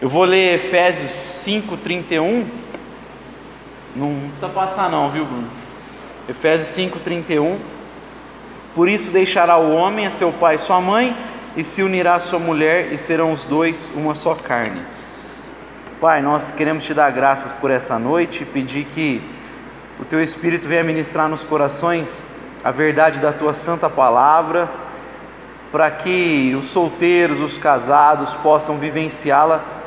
Eu vou ler Efésios 5:31. Não precisa passar não, viu, Bruno? Efésios 5:31. Por isso deixará o homem a seu pai e sua mãe, e se unirá à sua mulher, e serão os dois uma só carne. Pai, nós queremos te dar graças por essa noite e pedir que o teu Espírito venha ministrar nos corações a verdade da tua santa palavra, para que os solteiros, os casados possam vivenciá-la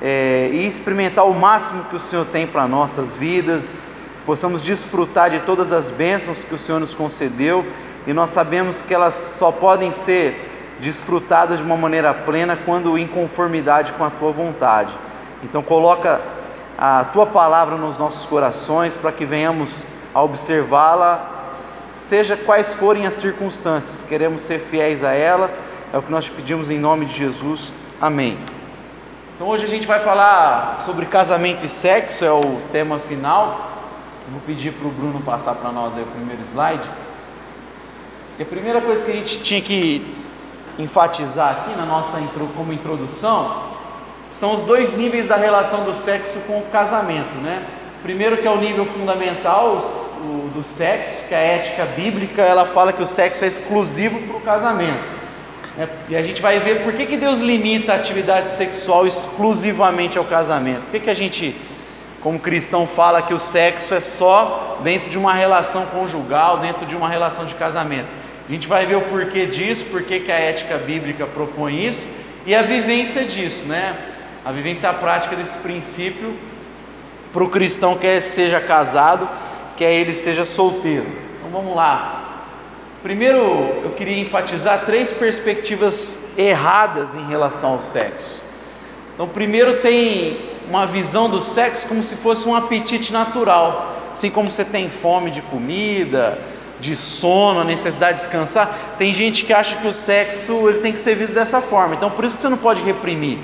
é, e experimentar o máximo que o Senhor tem para nossas vidas, possamos desfrutar de todas as bênçãos que o Senhor nos concedeu e nós sabemos que elas só podem ser desfrutadas de uma maneira plena quando em conformidade com a tua vontade. Então coloca a tua palavra nos nossos corações para que venhamos a observá-la, seja quais forem as circunstâncias. Queremos ser fiéis a ela. É o que nós te pedimos em nome de Jesus. Amém. Então hoje a gente vai falar sobre casamento e sexo, é o tema final. vou pedir para o Bruno passar para nós o primeiro slide. E a primeira coisa que a gente tinha que enfatizar aqui na nossa como introdução são os dois níveis da relação do sexo com o casamento, né? Primeiro que é o nível fundamental o, do sexo, que a ética bíblica ela fala que o sexo é exclusivo para o casamento. Né? E a gente vai ver por que, que Deus limita a atividade sexual exclusivamente ao casamento. Por que, que a gente, como cristão, fala que o sexo é só dentro de uma relação conjugal, dentro de uma relação de casamento? A gente vai ver o porquê disso, por que, que a ética bíblica propõe isso e a vivência disso, né? a vivência prática desse princípio para o cristão quer seja casado, quer ele seja solteiro. Então vamos lá. Primeiro, eu queria enfatizar três perspectivas erradas em relação ao sexo. Então, primeiro tem uma visão do sexo como se fosse um apetite natural, assim como você tem fome de comida, de sono, a necessidade de descansar. Tem gente que acha que o sexo ele tem que ser visto dessa forma. Então, por isso que você não pode reprimir.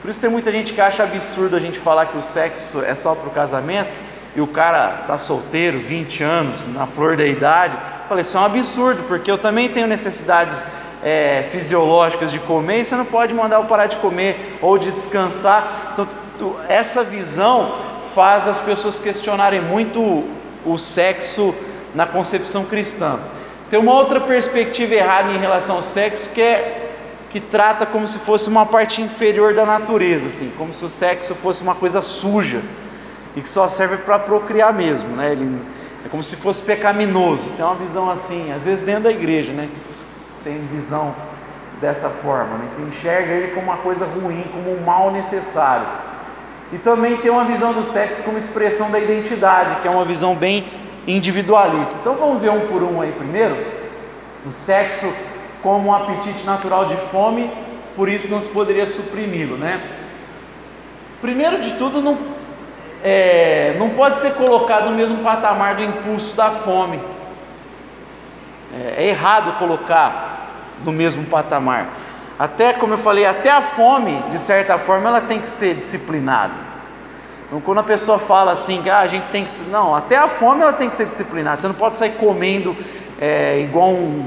Por isso tem muita gente que acha absurdo a gente falar que o sexo é só para o casamento e o cara está solteiro, 20 anos, na flor da idade. Falei, isso é um absurdo, porque eu também tenho necessidades é, fisiológicas de comer e você não pode mandar eu parar de comer ou de descansar. Então, essa visão faz as pessoas questionarem muito o sexo na concepção cristã. Tem uma outra perspectiva errada em relação ao sexo que é que trata como se fosse uma parte inferior da natureza, assim, como se o sexo fosse uma coisa suja e que só serve para procriar mesmo, né? Ele, é como se fosse pecaminoso. Tem uma visão assim, às vezes dentro da igreja, né? Tem visão dessa forma, né? Que enxerga ele como uma coisa ruim, como um mal necessário. E também tem uma visão do sexo como expressão da identidade, que é uma visão bem individualista. Então vamos ver um por um aí primeiro. O sexo como um apetite natural de fome, por isso não se poderia suprimi-lo, né? Primeiro de tudo, não, é, não pode ser colocado no mesmo patamar do impulso da fome. É, é errado colocar no mesmo patamar. Até, como eu falei, até a fome, de certa forma, ela tem que ser disciplinada. Então, quando a pessoa fala assim, que ah, a gente tem que. Não, até a fome ela tem que ser disciplinada. Você não pode sair comendo é, igual um,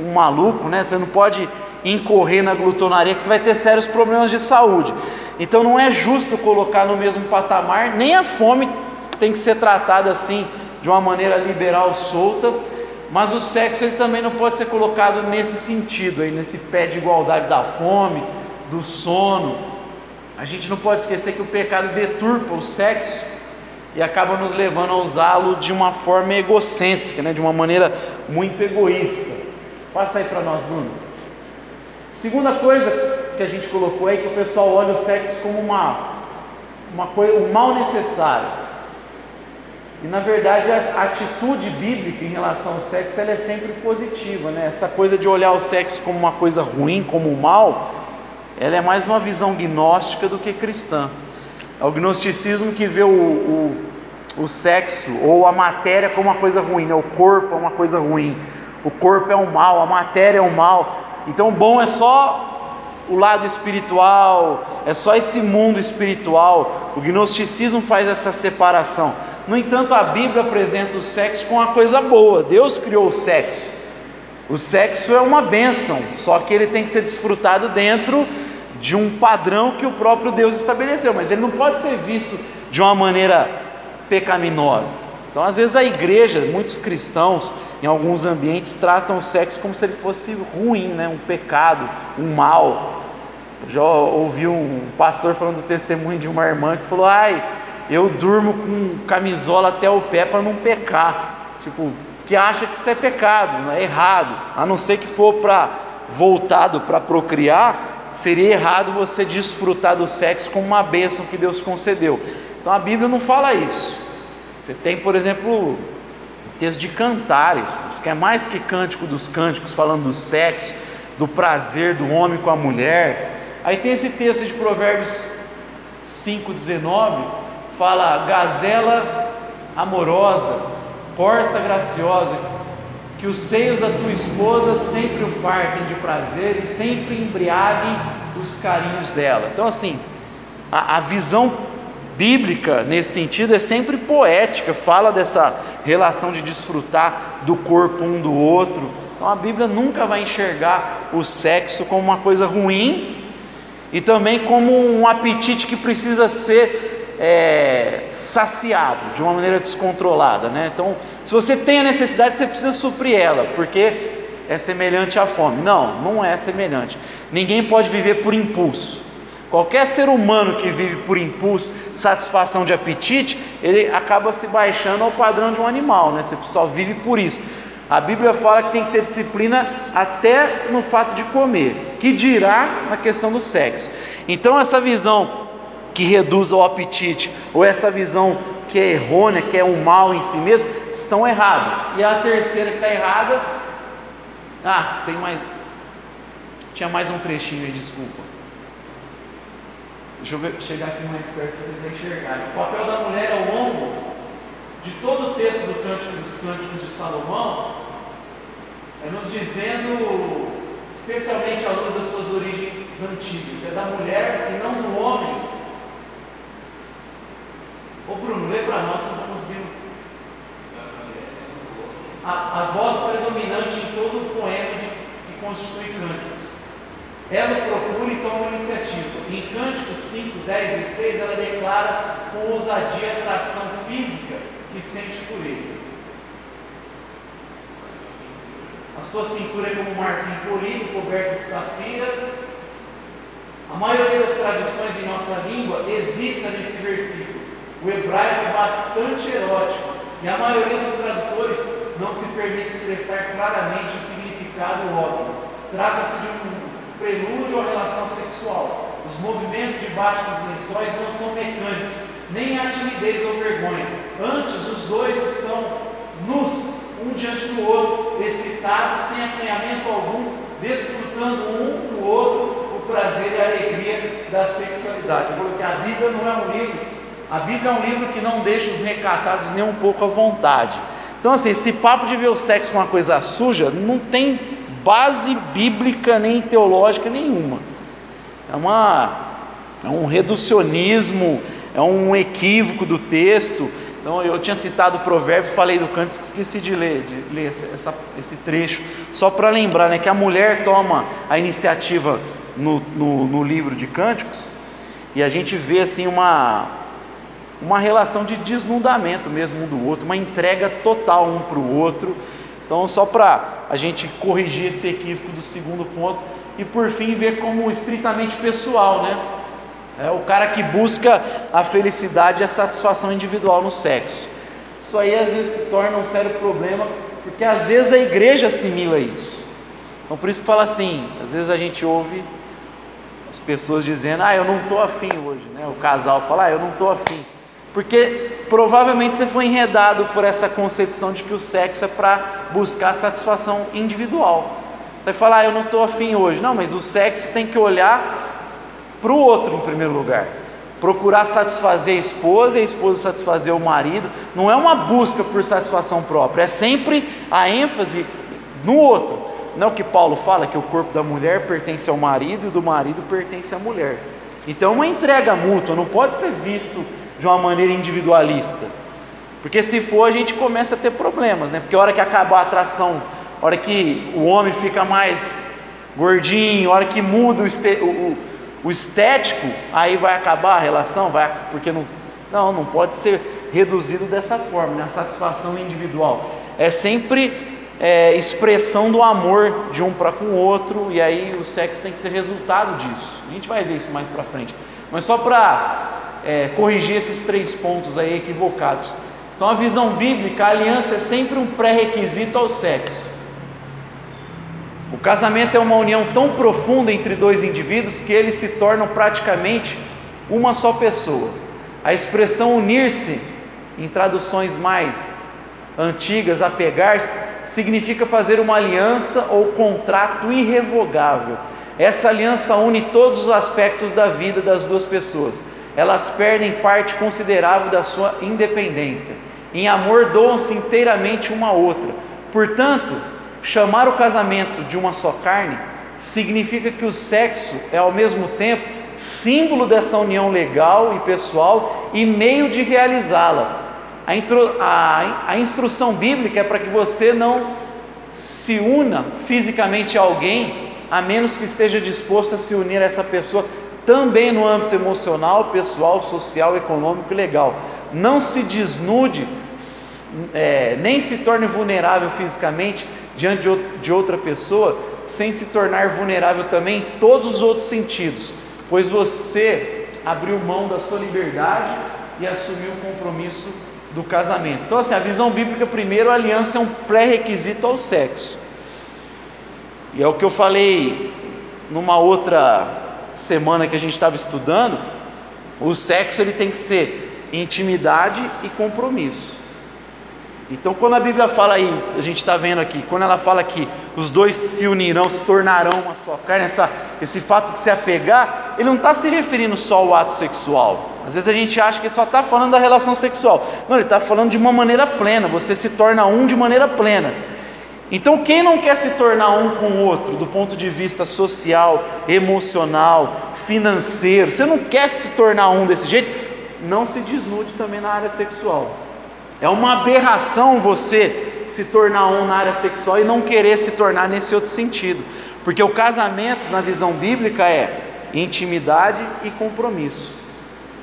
um maluco, né? Você não pode incorrer na glutonaria que você vai ter sérios problemas de saúde. Então não é justo colocar no mesmo patamar, nem a fome tem que ser tratada assim de uma maneira liberal, solta, mas o sexo ele também não pode ser colocado nesse sentido aí, nesse pé de igualdade da fome, do sono. A gente não pode esquecer que o pecado deturpa o sexo e acaba nos levando a usá-lo de uma forma egocêntrica, né? de uma maneira muito egoísta. Passa aí para nós, Bruno. Segunda coisa que a gente colocou é que o pessoal olha o sexo como uma, uma coisa, um mal necessário. E na verdade a atitude bíblica em relação ao sexo ela é sempre positiva, né? Essa coisa de olhar o sexo como uma coisa ruim, como um mal, ela é mais uma visão gnóstica do que cristã. É o gnosticismo que vê o, o, o sexo ou a matéria como uma coisa ruim, né? o corpo é uma coisa ruim o corpo é um mal, a matéria é um mal. Então, bom é só o lado espiritual, é só esse mundo espiritual. O gnosticismo faz essa separação. No entanto, a Bíblia apresenta o sexo como uma coisa boa. Deus criou o sexo. O sexo é uma bênção, só que ele tem que ser desfrutado dentro de um padrão que o próprio Deus estabeleceu, mas ele não pode ser visto de uma maneira pecaminosa. Então, às vezes, a igreja, muitos cristãos, em alguns ambientes, tratam o sexo como se ele fosse ruim, né? um pecado, um mal. Eu já ouvi um pastor falando do testemunho de uma irmã que falou: Ai, eu durmo com camisola até o pé para não pecar. Tipo, que acha que isso é pecado, não é errado, a não ser que for para voltado para procriar, seria errado você desfrutar do sexo como uma bênção que Deus concedeu. Então a Bíblia não fala isso. Você tem, por exemplo, o texto de Cantares, que é mais que cântico dos cânticos, falando do sexo, do prazer do homem com a mulher. Aí tem esse texto de Provérbios 5,19, fala gazela amorosa, corça graciosa, que os seios da tua esposa sempre o fartem de prazer e sempre embriaguem os carinhos dela. Então, assim, a, a visão bíblica nesse sentido é sempre poética, fala dessa relação de desfrutar do corpo um do outro. Então, a Bíblia nunca vai enxergar o sexo como uma coisa ruim e também como um apetite que precisa ser é, saciado de uma maneira descontrolada, né? Então, se você tem a necessidade, você precisa suprir ela, porque é semelhante à fome. Não, não é semelhante. Ninguém pode viver por impulso. Qualquer ser humano que vive por impulso, satisfação de apetite, ele acaba se baixando ao padrão de um animal, né? Você só vive por isso. A Bíblia fala que tem que ter disciplina até no fato de comer, que dirá na questão do sexo. Então, essa visão que reduz ao apetite, ou essa visão que é errônea, que é um mal em si mesmo, estão erradas. E a terceira que está errada, ah, tem mais, tinha mais um trechinho aí, desculpa. Deixa eu ver, chegar aqui mais perto para tentar enxergar. O papel da mulher ao longo de todo o texto do Cântico dos Cânticos de Salomão é nos dizendo, especialmente à luz das suas origens antigas, é da mulher e não do homem Ô Bruno, lê para nós que não está conseguindo. A, a voz predominante em todo o poema de, que constitui cânticos. Ela procura e toma iniciativa. Em Cânticos 5, 10 e 6, ela declara com ousadia a atração física que sente por ele. A sua cintura é como um marfim polido, coberto de safira. A maioria das tradições em nossa língua hesita nesse versículo o hebraico é bastante erótico e a maioria dos tradutores não se permite expressar claramente o significado óbvio. Trata-se de um prelúdio à relação sexual. Os movimentos debaixo dos lençóis não são mecânicos, nem há timidez ou vergonha. Antes, os dois estão nus, um diante do outro, excitados, sem acanhamento algum, desfrutando um do outro o prazer e a alegria da sexualidade. Coloquei a Bíblia não é um livro a Bíblia é um livro que não deixa os recatados nem um pouco à vontade. Então, assim, esse papo de ver o sexo como uma coisa suja não tem base bíblica nem teológica nenhuma. É, uma, é um reducionismo, é um equívoco do texto. Então, eu tinha citado o provérbio, falei do canto, esqueci de ler, de ler essa, esse trecho, só para lembrar né, que a mulher toma a iniciativa no, no, no livro de cânticos, e a gente vê assim uma, uma relação de desnudamento mesmo um do outro, uma entrega total um para o outro. Então, só para a gente corrigir esse equívoco do segundo ponto e por fim ver como estritamente pessoal, né? É o cara que busca a felicidade e a satisfação individual no sexo. Isso aí às vezes se torna um sério problema, porque às vezes a igreja assimila isso. Então por isso que fala assim, às vezes a gente ouve as pessoas dizendo, ah, eu não estou afim hoje, né? O casal fala, ah, eu não estou afim. Porque provavelmente você foi enredado por essa concepção de que o sexo é para buscar satisfação individual. Vai falar, ah, eu não estou afim hoje. Não, mas o sexo tem que olhar para o outro em primeiro lugar. Procurar satisfazer a esposa e a esposa satisfazer o marido. Não é uma busca por satisfação própria, é sempre a ênfase no outro. Não é que Paulo fala, que o corpo da mulher pertence ao marido e do marido pertence à mulher. Então, é uma entrega mútua não pode ser visto de uma maneira individualista. Porque se for, a gente começa a ter problemas, né? Porque a hora que acabar a atração, a hora que o homem fica mais gordinho, a hora que muda o, o, o estético, aí vai acabar a relação, vai, porque não, não, não pode ser reduzido dessa forma, né? a satisfação individual. É sempre é, expressão do amor de um para com o outro, e aí o sexo tem que ser resultado disso. A gente vai ver isso mais para frente. Mas só para é, corrigir esses três pontos aí equivocados. Então, a visão bíblica, a aliança é sempre um pré-requisito ao sexo. O casamento é uma união tão profunda entre dois indivíduos que eles se tornam praticamente uma só pessoa. A expressão unir-se, em traduções mais antigas, apegar-se, significa fazer uma aliança ou contrato irrevogável. Essa aliança une todos os aspectos da vida das duas pessoas. Elas perdem parte considerável da sua independência. Em amor, doam-se inteiramente uma à outra. Portanto, chamar o casamento de uma só carne significa que o sexo é ao mesmo tempo símbolo dessa união legal e pessoal e meio de realizá-la. A, a, a instrução bíblica é para que você não se una fisicamente a alguém, a menos que esteja disposto a se unir a essa pessoa também no âmbito emocional, pessoal, social, econômico e legal. Não se desnude, é, nem se torne vulnerável fisicamente diante de, outra pessoa, sem se tornar vulnerável também em todos os outros sentidos, pois você abriu mão da sua liberdade e assumiu o compromisso do casamento. Então, assim, a visão bíblica, primeiro, a aliança é um pré-requisito ao sexo. E é o que eu falei numa outra semana que a gente estava estudando. O sexo ele tem que ser intimidade e compromisso. Então, quando a Bíblia fala aí, a gente está vendo aqui, quando ela fala que os dois se unirão, se tornarão uma só carne, essa, esse fato de se apegar, ele não está se referindo só ao ato sexual. Às vezes a gente acha que só está falando da relação sexual. Não, ele está falando de uma maneira plena, você se torna um de maneira plena. Então, quem não quer se tornar um com o outro, do ponto de vista social, emocional, financeiro, você não quer se tornar um desse jeito, não se desnude também na área sexual. É uma aberração você se tornar um na área sexual e não querer se tornar nesse outro sentido, porque o casamento, na visão bíblica, é intimidade e compromisso.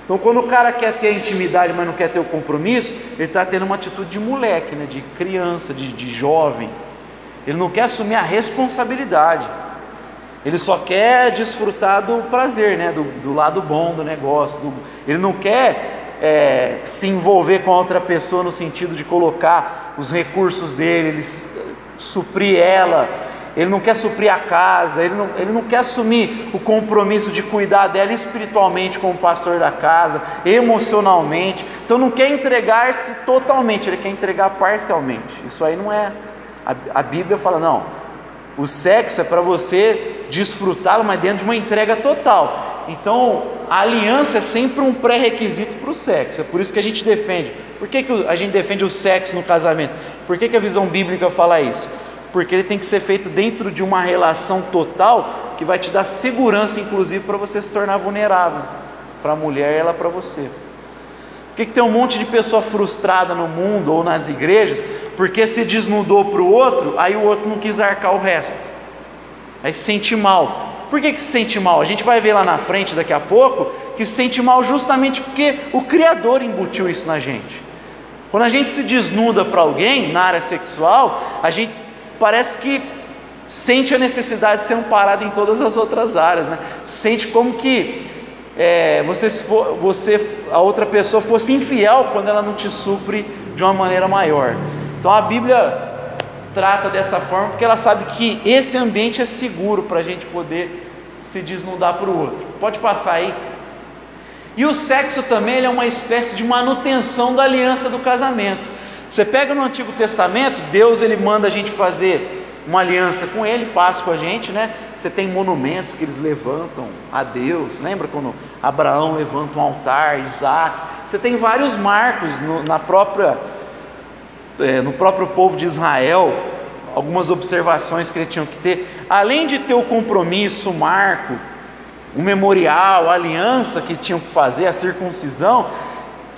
Então, quando o cara quer ter a intimidade, mas não quer ter o compromisso, ele está tendo uma atitude de moleque, né? de criança, de, de jovem. Ele não quer assumir a responsabilidade. Ele só quer desfrutar do prazer, né? do, do lado bom do negócio. Do, ele não quer é, se envolver com a outra pessoa no sentido de colocar os recursos dele, ele suprir ela, ele não quer suprir a casa, ele não, ele não quer assumir o compromisso de cuidar dela espiritualmente como pastor da casa, emocionalmente, então não quer entregar-se totalmente, ele quer entregar parcialmente. Isso aí não é. A, a Bíblia fala, não, o sexo é para você desfrutá-lo, mas dentro de uma entrega total. Então, a aliança é sempre um pré-requisito para o sexo. É por isso que a gente defende. Por que, que a gente defende o sexo no casamento? Por que, que a visão bíblica fala isso? Porque ele tem que ser feito dentro de uma relação total que vai te dar segurança, inclusive, para você se tornar vulnerável para a mulher e ela para você. Por que, que tem um monte de pessoa frustrada no mundo ou nas igrejas? Porque se desnudou para o outro, aí o outro não quis arcar o resto. Aí se sente mal. Por que, que se sente mal? A gente vai ver lá na frente daqui a pouco que se sente mal justamente porque o Criador embutiu isso na gente. Quando a gente se desnuda para alguém na área sexual, a gente parece que sente a necessidade de ser amparado em todas as outras áreas, né? Sente como que é, você, você, a outra pessoa fosse infiel quando ela não te supre de uma maneira maior. Então a Bíblia trata dessa forma porque ela sabe que esse ambiente é seguro para a gente poder se desnudar para o outro. Pode passar aí. E o sexo também é uma espécie de manutenção da aliança do casamento. Você pega no Antigo Testamento, Deus ele manda a gente fazer uma aliança com Ele, faz com a gente, né? Você tem monumentos que eles levantam a Deus. Lembra quando Abraão levanta um altar, Isaac? Você tem vários marcos no, na própria é, no próprio povo de Israel, algumas observações que ele tinha que ter, além de ter o compromisso, o marco, o memorial, a aliança que tinham que fazer, a circuncisão,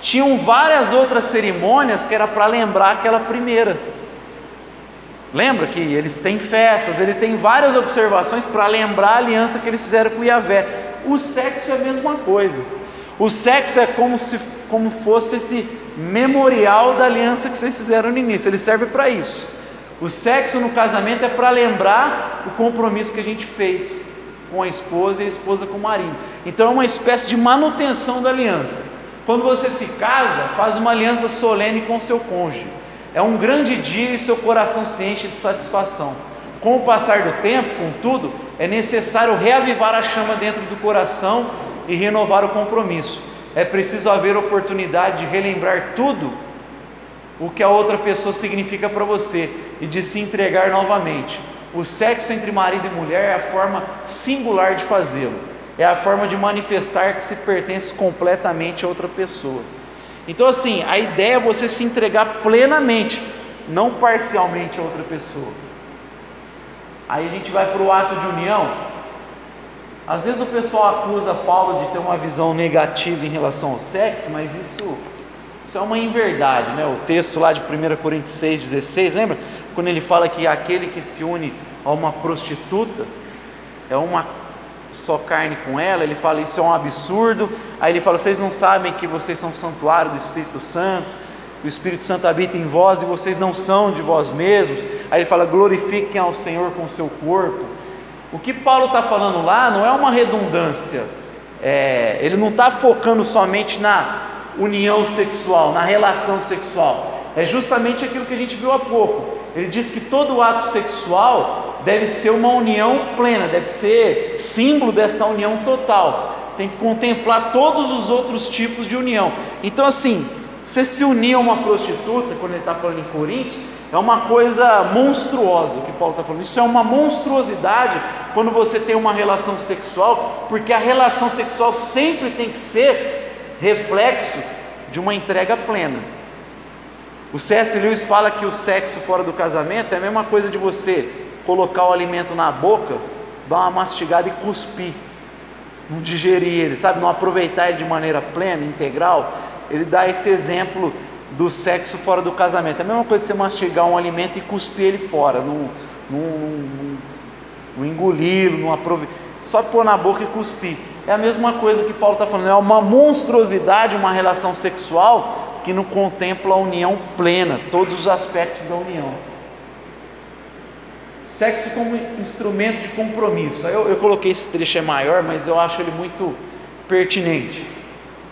tinham várias outras cerimônias que era para lembrar aquela primeira. Lembra que eles têm festas, ele tem várias observações para lembrar a aliança que eles fizeram com Yahvé. O sexo é a mesma coisa. O sexo é como se como fosse esse memorial da aliança que vocês fizeram no início. Ele serve para isso. O sexo no casamento é para lembrar o compromisso que a gente fez com a esposa e a esposa com o marido. Então é uma espécie de manutenção da aliança. Quando você se casa, faz uma aliança solene com seu cônjuge. É um grande dia e seu coração se enche de satisfação. Com o passar do tempo, contudo, é necessário reavivar a chama dentro do coração e renovar o compromisso. É preciso haver oportunidade de relembrar tudo o que a outra pessoa significa para você e de se entregar novamente. O sexo entre marido e mulher é a forma singular de fazê-lo, é a forma de manifestar que se pertence completamente a outra pessoa. Então, assim, a ideia é você se entregar plenamente, não parcialmente a outra pessoa. Aí a gente vai para o ato de união. Às vezes o pessoal acusa Paulo de ter uma visão negativa em relação ao sexo, mas isso isso é uma inverdade, né? O texto lá de 1 Coríntios 6,16, lembra? Quando ele fala que aquele que se une a uma prostituta é uma só carne com ela, ele fala isso é um absurdo. Aí ele fala: vocês não sabem que vocês são santuário do Espírito Santo, que o Espírito Santo habita em vós e vocês não são de vós mesmos. Aí ele fala: glorifiquem ao Senhor com o seu corpo. O que Paulo está falando lá não é uma redundância, é, ele não está focando somente na união sexual, na relação sexual. É justamente aquilo que a gente viu há pouco. Ele diz que todo ato sexual deve ser uma união plena, deve ser símbolo dessa união total. Tem que contemplar todos os outros tipos de união. Então, assim, você se unir a uma prostituta, quando ele está falando em Coríntios, é uma coisa monstruosa o que Paulo está falando. Isso é uma monstruosidade quando você tem uma relação sexual, porque a relação sexual sempre tem que ser reflexo de uma entrega plena. O C.S. Lewis fala que o sexo fora do casamento é a mesma coisa de você colocar o alimento na boca, dar uma mastigada e cuspir, não digerir ele, sabe, não aproveitar ele de maneira plena, integral. Ele dá esse exemplo do sexo fora do casamento. É a mesma coisa que você mastigar um alimento e cuspir ele fora, não, não, não, não engoli-lo, não aproveitar, só pôr na boca e cuspir. É a mesma coisa que Paulo está falando, é uma monstruosidade, uma relação sexual que não contempla a união plena, todos os aspectos da união. Sexo como instrumento de compromisso. Eu, eu coloquei esse trecho é maior, mas eu acho ele muito pertinente.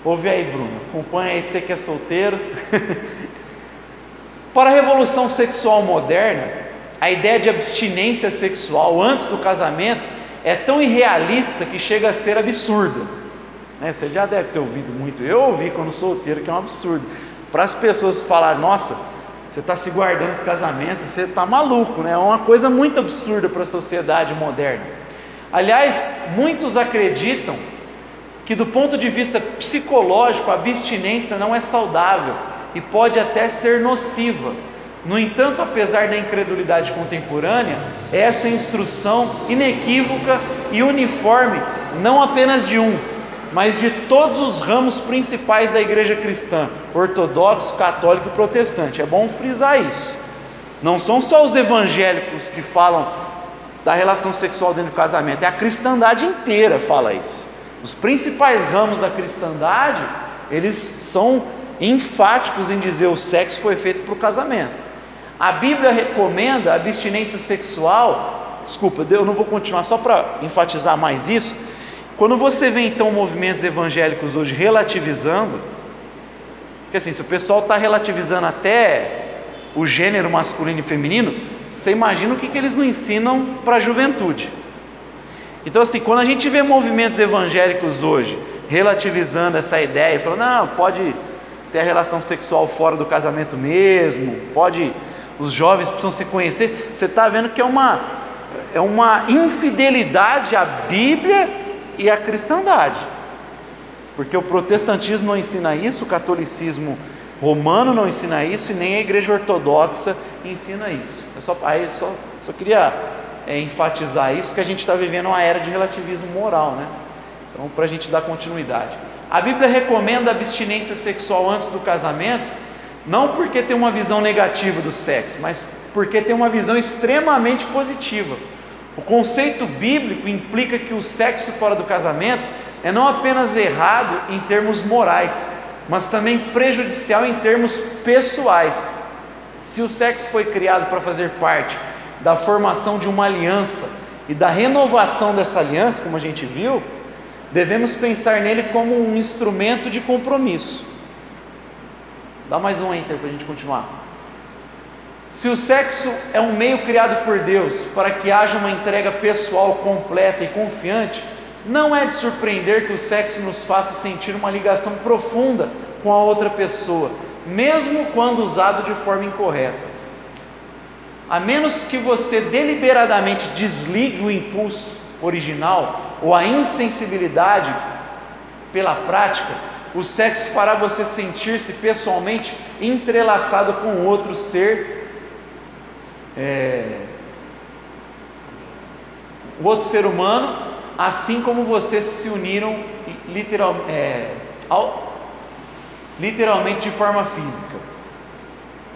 Ouve aí, Bruno. Acompanha aí, você que é solteiro. Para a revolução sexual moderna, a ideia de abstinência sexual antes do casamento é tão irrealista que chega a ser absurda. Né? Você já deve ter ouvido muito. Eu ouvi quando solteiro que é um absurdo. Para as pessoas falar, nossa, você está se guardando para o casamento, você está maluco, né? É uma coisa muito absurda para a sociedade moderna. Aliás, muitos acreditam que do ponto de vista psicológico a abstinência não é saudável e pode até ser nociva no entanto, apesar da incredulidade contemporânea, essa instrução inequívoca e uniforme, não apenas de um, mas de todos os ramos principais da igreja cristã, ortodoxo, católico e protestante. É bom frisar isso. Não são só os evangélicos que falam da relação sexual dentro do casamento, é a cristandade inteira fala isso. Os principais ramos da cristandade, eles são enfáticos em dizer o sexo foi feito para o casamento. A Bíblia recomenda a abstinência sexual. Desculpa, eu não vou continuar só para enfatizar mais isso. Quando você vê então movimentos evangélicos hoje relativizando, porque assim, se o pessoal está relativizando até o gênero masculino e feminino, você imagina o que, que eles não ensinam para a juventude. Então, assim, quando a gente vê movimentos evangélicos hoje relativizando essa ideia, falando, não, pode ter a relação sexual fora do casamento mesmo, pode os jovens precisam se conhecer. Você está vendo que é uma, é uma infidelidade à Bíblia e à cristandade, porque o protestantismo não ensina isso, o catolicismo romano não ensina isso e nem a igreja ortodoxa ensina isso. Eu só, aí, só, só queria é, enfatizar isso, porque a gente está vivendo uma era de relativismo moral, né? Então, para a gente dar continuidade. A Bíblia recomenda a abstinência sexual antes do casamento não porque tem uma visão negativa do sexo, mas porque tem uma visão extremamente positiva. O conceito bíblico implica que o sexo fora do casamento é não apenas errado em termos morais, mas também prejudicial em termos pessoais. Se o sexo foi criado para fazer parte da formação de uma aliança e da renovação dessa aliança, como a gente viu, devemos pensar nele como um instrumento de compromisso. Dá mais um enter para a gente continuar. Se o sexo é um meio criado por Deus para que haja uma entrega pessoal completa e confiante, não é de surpreender que o sexo nos faça sentir uma ligação profunda com a outra pessoa, mesmo quando usado de forma incorreta. A menos que você deliberadamente desligue o impulso original ou a insensibilidade pela prática, o sexo fará você sentir-se pessoalmente entrelaçado com outro ser, é, outro ser humano, assim como vocês se uniram literal, é, ao, literalmente de forma física.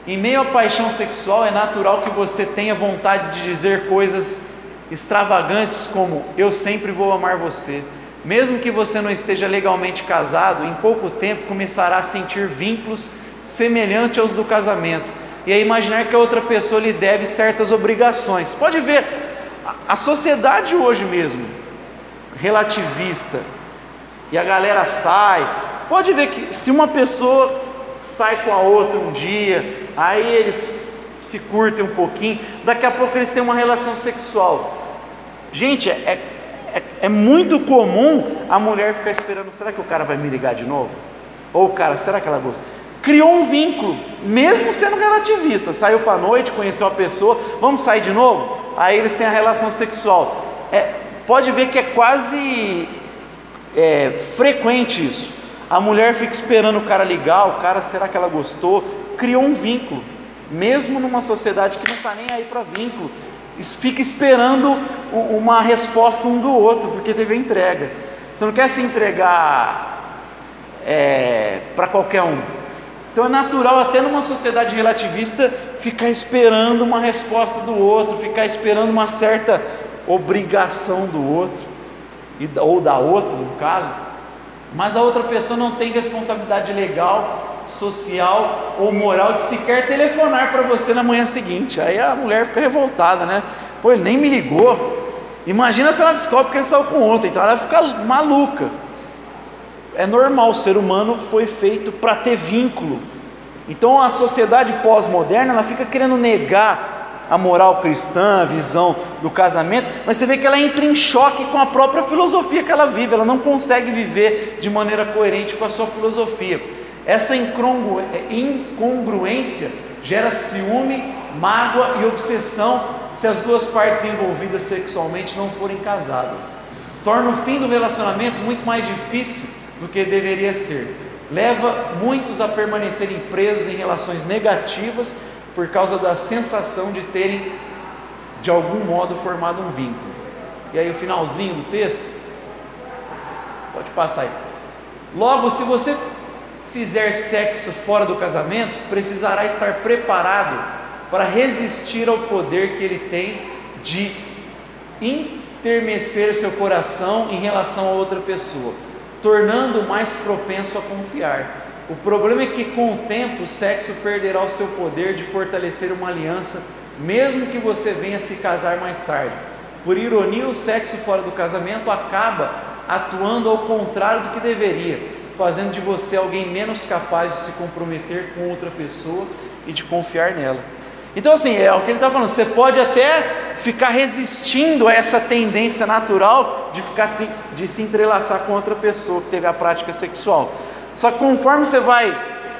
Em meio à paixão sexual, é natural que você tenha vontade de dizer coisas extravagantes como: Eu sempre vou amar você. Mesmo que você não esteja legalmente casado, em pouco tempo começará a sentir vínculos semelhantes aos do casamento e a imaginar que a outra pessoa lhe deve certas obrigações. Pode ver, a sociedade hoje mesmo, relativista, e a galera sai, pode ver que se uma pessoa sai com a outra um dia, aí eles se curtem um pouquinho, daqui a pouco eles têm uma relação sexual. Gente, é, é, é muito comum a mulher ficar esperando: será que o cara vai me ligar de novo? Ou o cara, será que ela gosta? Criou um vínculo, mesmo sendo relativista. Saiu para a noite, conheceu a pessoa, vamos sair de novo? Aí eles têm a relação sexual. É, pode ver que é quase é, frequente isso. A mulher fica esperando o cara ligar, o cara, será que ela gostou? Criou um vínculo, mesmo numa sociedade que não está nem aí para vínculo fica esperando uma resposta um do outro, porque teve a entrega. Você não quer se entregar é, para qualquer um. Então é natural, até numa sociedade relativista, ficar esperando uma resposta do outro, ficar esperando uma certa obrigação do outro, ou da outra, no caso. Mas a outra pessoa não tem responsabilidade legal social ou moral de sequer telefonar para você na manhã seguinte. Aí a mulher fica revoltada, né? Pô, ele nem me ligou. Imagina se ela descobre que ele saiu com outra, então ela fica maluca. É normal, o ser humano foi feito para ter vínculo. Então a sociedade pós-moderna ela fica querendo negar a moral cristã, a visão do casamento, mas você vê que ela entra em choque com a própria filosofia que ela vive, ela não consegue viver de maneira coerente com a sua filosofia. Essa incongruência gera ciúme, mágoa e obsessão se as duas partes envolvidas sexualmente não forem casadas. Torna o fim do relacionamento muito mais difícil do que deveria ser. Leva muitos a permanecerem presos em relações negativas por causa da sensação de terem, de algum modo, formado um vínculo. E aí, o finalzinho do texto, pode passar aí. Logo, se você fizer sexo fora do casamento, precisará estar preparado para resistir ao poder que ele tem de intermecer seu coração em relação a outra pessoa, tornando-o mais propenso a confiar. O problema é que com o tempo o sexo perderá o seu poder de fortalecer uma aliança, mesmo que você venha se casar mais tarde. Por ironia, o sexo fora do casamento acaba atuando ao contrário do que deveria, fazendo de você alguém menos capaz de se comprometer com outra pessoa e de confiar nela. Então, assim, é o que ele está falando. Você pode até ficar resistindo a essa tendência natural de ficar se, de se entrelaçar com outra pessoa que teve a prática sexual. Só que conforme você vai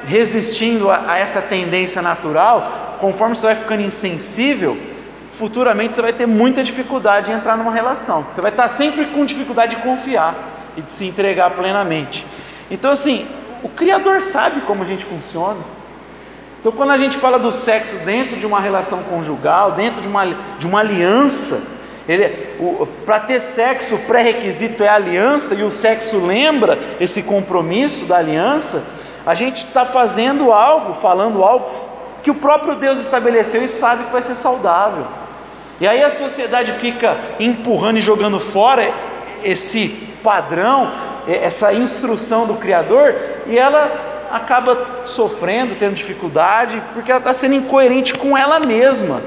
resistindo a, a essa tendência natural, conforme você vai ficando insensível, futuramente você vai ter muita dificuldade em entrar numa relação. Você vai estar sempre com dificuldade de confiar e de se entregar plenamente. Então, assim, o Criador sabe como a gente funciona. Então, quando a gente fala do sexo dentro de uma relação conjugal, dentro de uma, de uma aliança, para ter sexo, o pré-requisito é aliança, e o sexo lembra esse compromisso da aliança, a gente está fazendo algo, falando algo que o próprio Deus estabeleceu e sabe que vai ser saudável. E aí a sociedade fica empurrando e jogando fora esse padrão essa instrução do Criador e ela acaba sofrendo, tendo dificuldade, porque ela está sendo incoerente com ela mesma.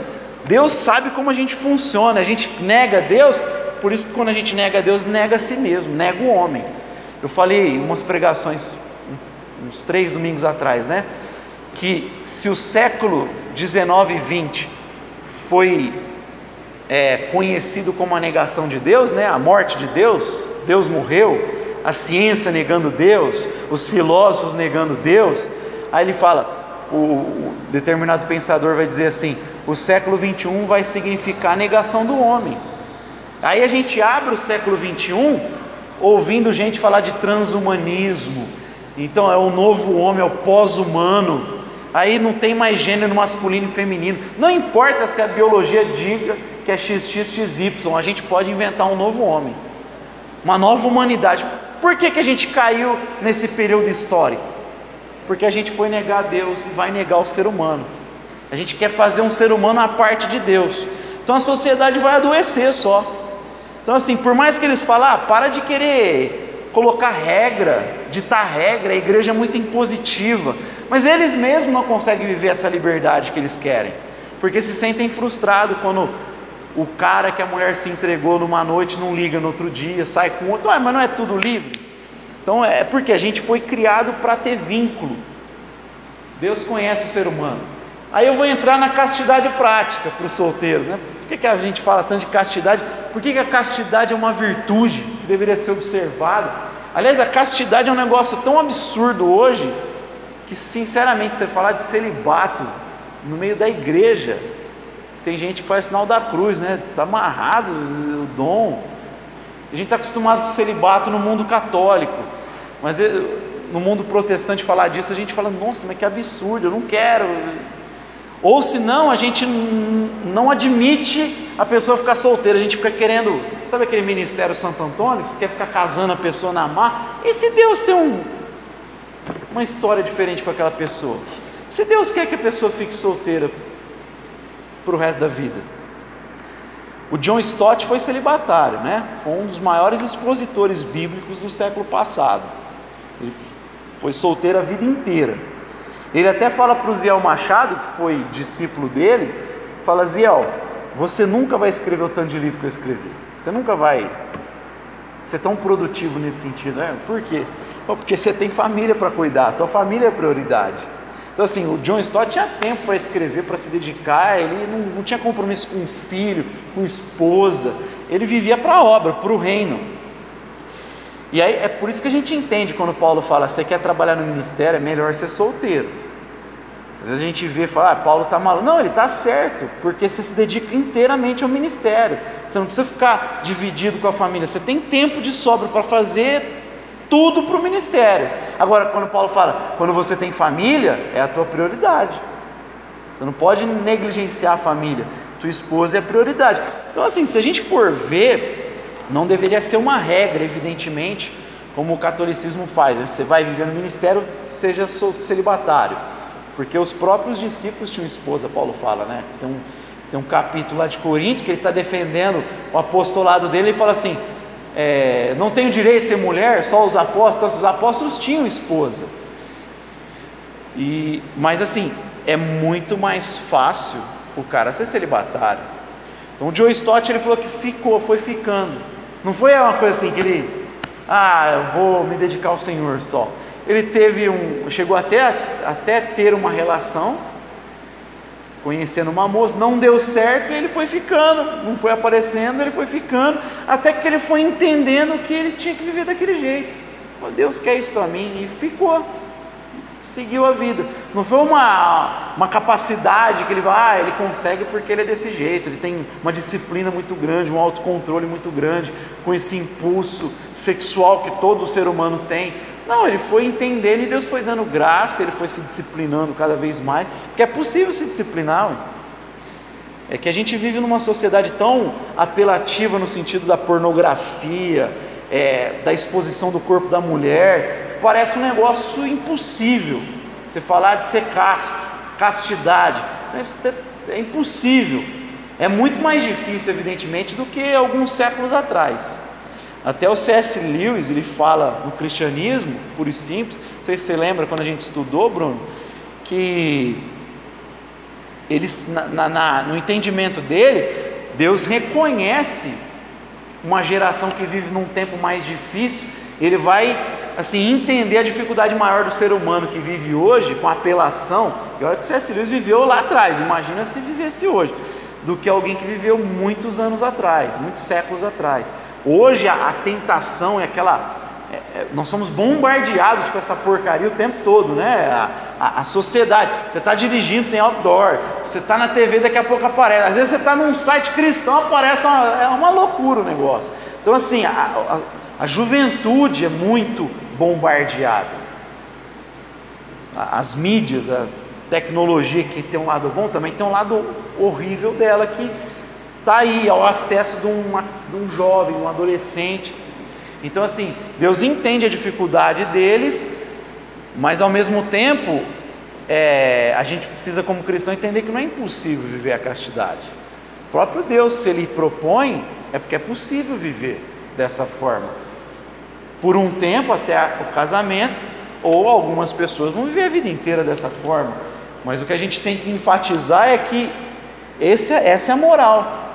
Deus sabe como a gente funciona, a gente nega Deus, por isso que quando a gente nega Deus, nega a si mesmo, nega o homem. Eu falei umas pregações, uns três domingos atrás, né? Que se o século 19 e 20 foi é, conhecido como a negação de Deus, né? A morte de Deus, Deus morreu, a ciência negando Deus, os filósofos negando Deus. Aí ele fala, o, determinado pensador vai dizer assim: o século 21 vai significar a negação do homem. Aí a gente abre o século 21 ouvindo gente falar de transhumanismo. Então é o novo homem, é o pós-humano. Aí não tem mais gênero masculino e feminino. Não importa se a biologia diga que é XXXY, a gente pode inventar um novo homem, uma nova humanidade. Por que, que a gente caiu nesse período histórico? Porque a gente foi negar Deus e vai negar o ser humano. A gente quer fazer um ser humano à parte de Deus. Então a sociedade vai adoecer só. Então, assim, por mais que eles falem, ah, para de querer colocar regra, ditar regra, a igreja é muito impositiva. Mas eles mesmos não conseguem viver essa liberdade que eles querem, porque se sentem frustrados quando o cara que a mulher se entregou numa noite não liga no outro dia, sai com outro, ah, mas não é tudo livre? Então é porque a gente foi criado para ter vínculo. Deus conhece o ser humano. Aí eu vou entrar na castidade prática para os solteiros, né? Por que, que a gente fala tanto de castidade? Por que, que a castidade é uma virtude que deveria ser observada? Aliás, a castidade é um negócio tão absurdo hoje que, sinceramente, você falar de celibato no meio da igreja, tem gente que faz sinal da cruz, né? Está amarrado o dom. A gente está acostumado com celibato no mundo católico, mas eh, no mundo protestante falar disso, a gente fala, nossa, mas que absurdo, eu não quero. Ou se não, a gente não admite a pessoa ficar solteira, a gente fica querendo, sabe aquele ministério Santo Antônio, que você quer ficar casando a pessoa na mar? E se Deus tem um, uma história diferente com aquela pessoa? Se Deus quer que a pessoa fique solteira para o resto da vida. O John Stott foi celibatário, né? Foi um dos maiores expositores bíblicos do século passado. Ele foi solteiro a vida inteira. Ele até fala para o Ziel Machado, que foi discípulo dele, fala, Ziel, você nunca vai escrever o tanto de livro que eu escrevi. Você nunca vai ser tão produtivo nesse sentido. Né? Por quê? Porque você tem família para cuidar, tua família é prioridade. Então, assim, o John Stott tinha tempo para escrever, para se dedicar, ele não, não, tinha compromisso com filho, com esposa, ele vivia para a obra, para o reino. E aí é por isso que a gente entende quando Paulo fala: você quer trabalhar no ministério, é melhor ser solteiro. Às vezes a gente vê e fala, ah, Paulo está maluco. Não, ele está certo, porque você se dedica inteiramente ao ministério. Você não precisa ficar dividido com a família. Você tem tempo de sobra para fazer tudo para o ministério. Agora, quando Paulo fala, quando você tem família, é a tua prioridade. Você não pode negligenciar a família. Tua esposa é a prioridade. Então, assim, se a gente for ver, não deveria ser uma regra, evidentemente, como o catolicismo faz. Né? Você vai viver no ministério, seja celibatário. Porque os próprios discípulos tinham esposa, Paulo fala, né? Tem um, tem um capítulo lá de Corinto que ele está defendendo o apostolado dele e fala assim: é, não tenho direito de ter mulher, só os apóstolos. Os apóstolos tinham esposa. E, mas assim, é muito mais fácil o cara ser celibatário. Então o Joe Stott ele falou que ficou, foi ficando. Não foi uma coisa assim que ele, ah, eu vou me dedicar ao Senhor só. Ele teve um, chegou até até ter uma relação conhecendo uma moça, não deu certo e ele foi ficando, não foi aparecendo, ele foi ficando, até que ele foi entendendo que ele tinha que viver daquele jeito. Deus quer isso para mim e ficou, seguiu a vida. Não foi uma, uma capacidade que ele vai, ah, ele consegue porque ele é desse jeito, ele tem uma disciplina muito grande, um autocontrole muito grande, com esse impulso sexual que todo ser humano tem. Não, ele foi entendendo e Deus foi dando graça, ele foi se disciplinando cada vez mais, porque é possível se disciplinar. É que a gente vive numa sociedade tão apelativa no sentido da pornografia, é, da exposição do corpo da mulher, que parece um negócio impossível. Você falar de ser casto, castidade, é impossível. É muito mais difícil, evidentemente, do que alguns séculos atrás. Até o C.S. Lewis ele fala no cristianismo, puro e simples. Não sei se você lembra quando a gente estudou, Bruno, que eles, na, na, no entendimento dele, Deus reconhece uma geração que vive num tempo mais difícil. Ele vai assim entender a dificuldade maior do ser humano que vive hoje com apelação. E olha que C.S. Lewis viveu lá atrás. Imagina se vivesse hoje do que alguém que viveu muitos anos atrás, muitos séculos atrás. Hoje a, a tentação é aquela. É, é, nós somos bombardeados com essa porcaria o tempo todo, né? A, a, a sociedade. Você está dirigindo, tem outdoor. Você está na TV, daqui a pouco aparece. Às vezes você está num site cristão, aparece. Uma, é uma lecura o negócio. Então, assim, a, a juventude é muito bombardeada. As mídias, a tecnologia que tem um lado bom, também tem um lado horrível dela que está aí ao acesso de, uma, de um jovem, um adolescente. Então, assim, Deus entende a dificuldade deles, mas ao mesmo tempo, é, a gente precisa, como cristão, entender que não é impossível viver a castidade. O próprio Deus, se Ele propõe, é porque é possível viver dessa forma. Por um tempo, até o casamento, ou algumas pessoas vão viver a vida inteira dessa forma. Mas o que a gente tem que enfatizar é que esse, é, essa é a moral.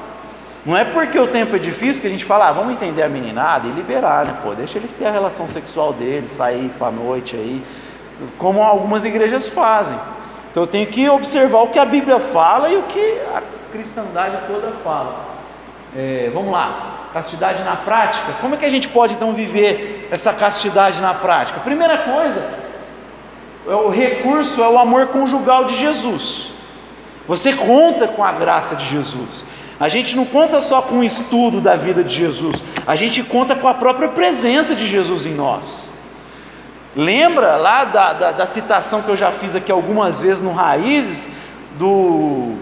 Não é porque o tempo é difícil que a gente fala, ah, vamos entender a meninada e liberar, né? Pô, deixa eles ter a relação sexual deles, sair para noite aí, como algumas igrejas fazem. Então eu tenho que observar o que a Bíblia fala e o que a cristandade toda fala. É, vamos lá, castidade na prática. Como é que a gente pode então viver essa castidade na prática? Primeira coisa, é o recurso é o amor conjugal de Jesus. Você conta com a graça de Jesus. A gente não conta só com o estudo da vida de Jesus, a gente conta com a própria presença de Jesus em nós. Lembra lá da, da, da citação que eu já fiz aqui algumas vezes no Raízes, do,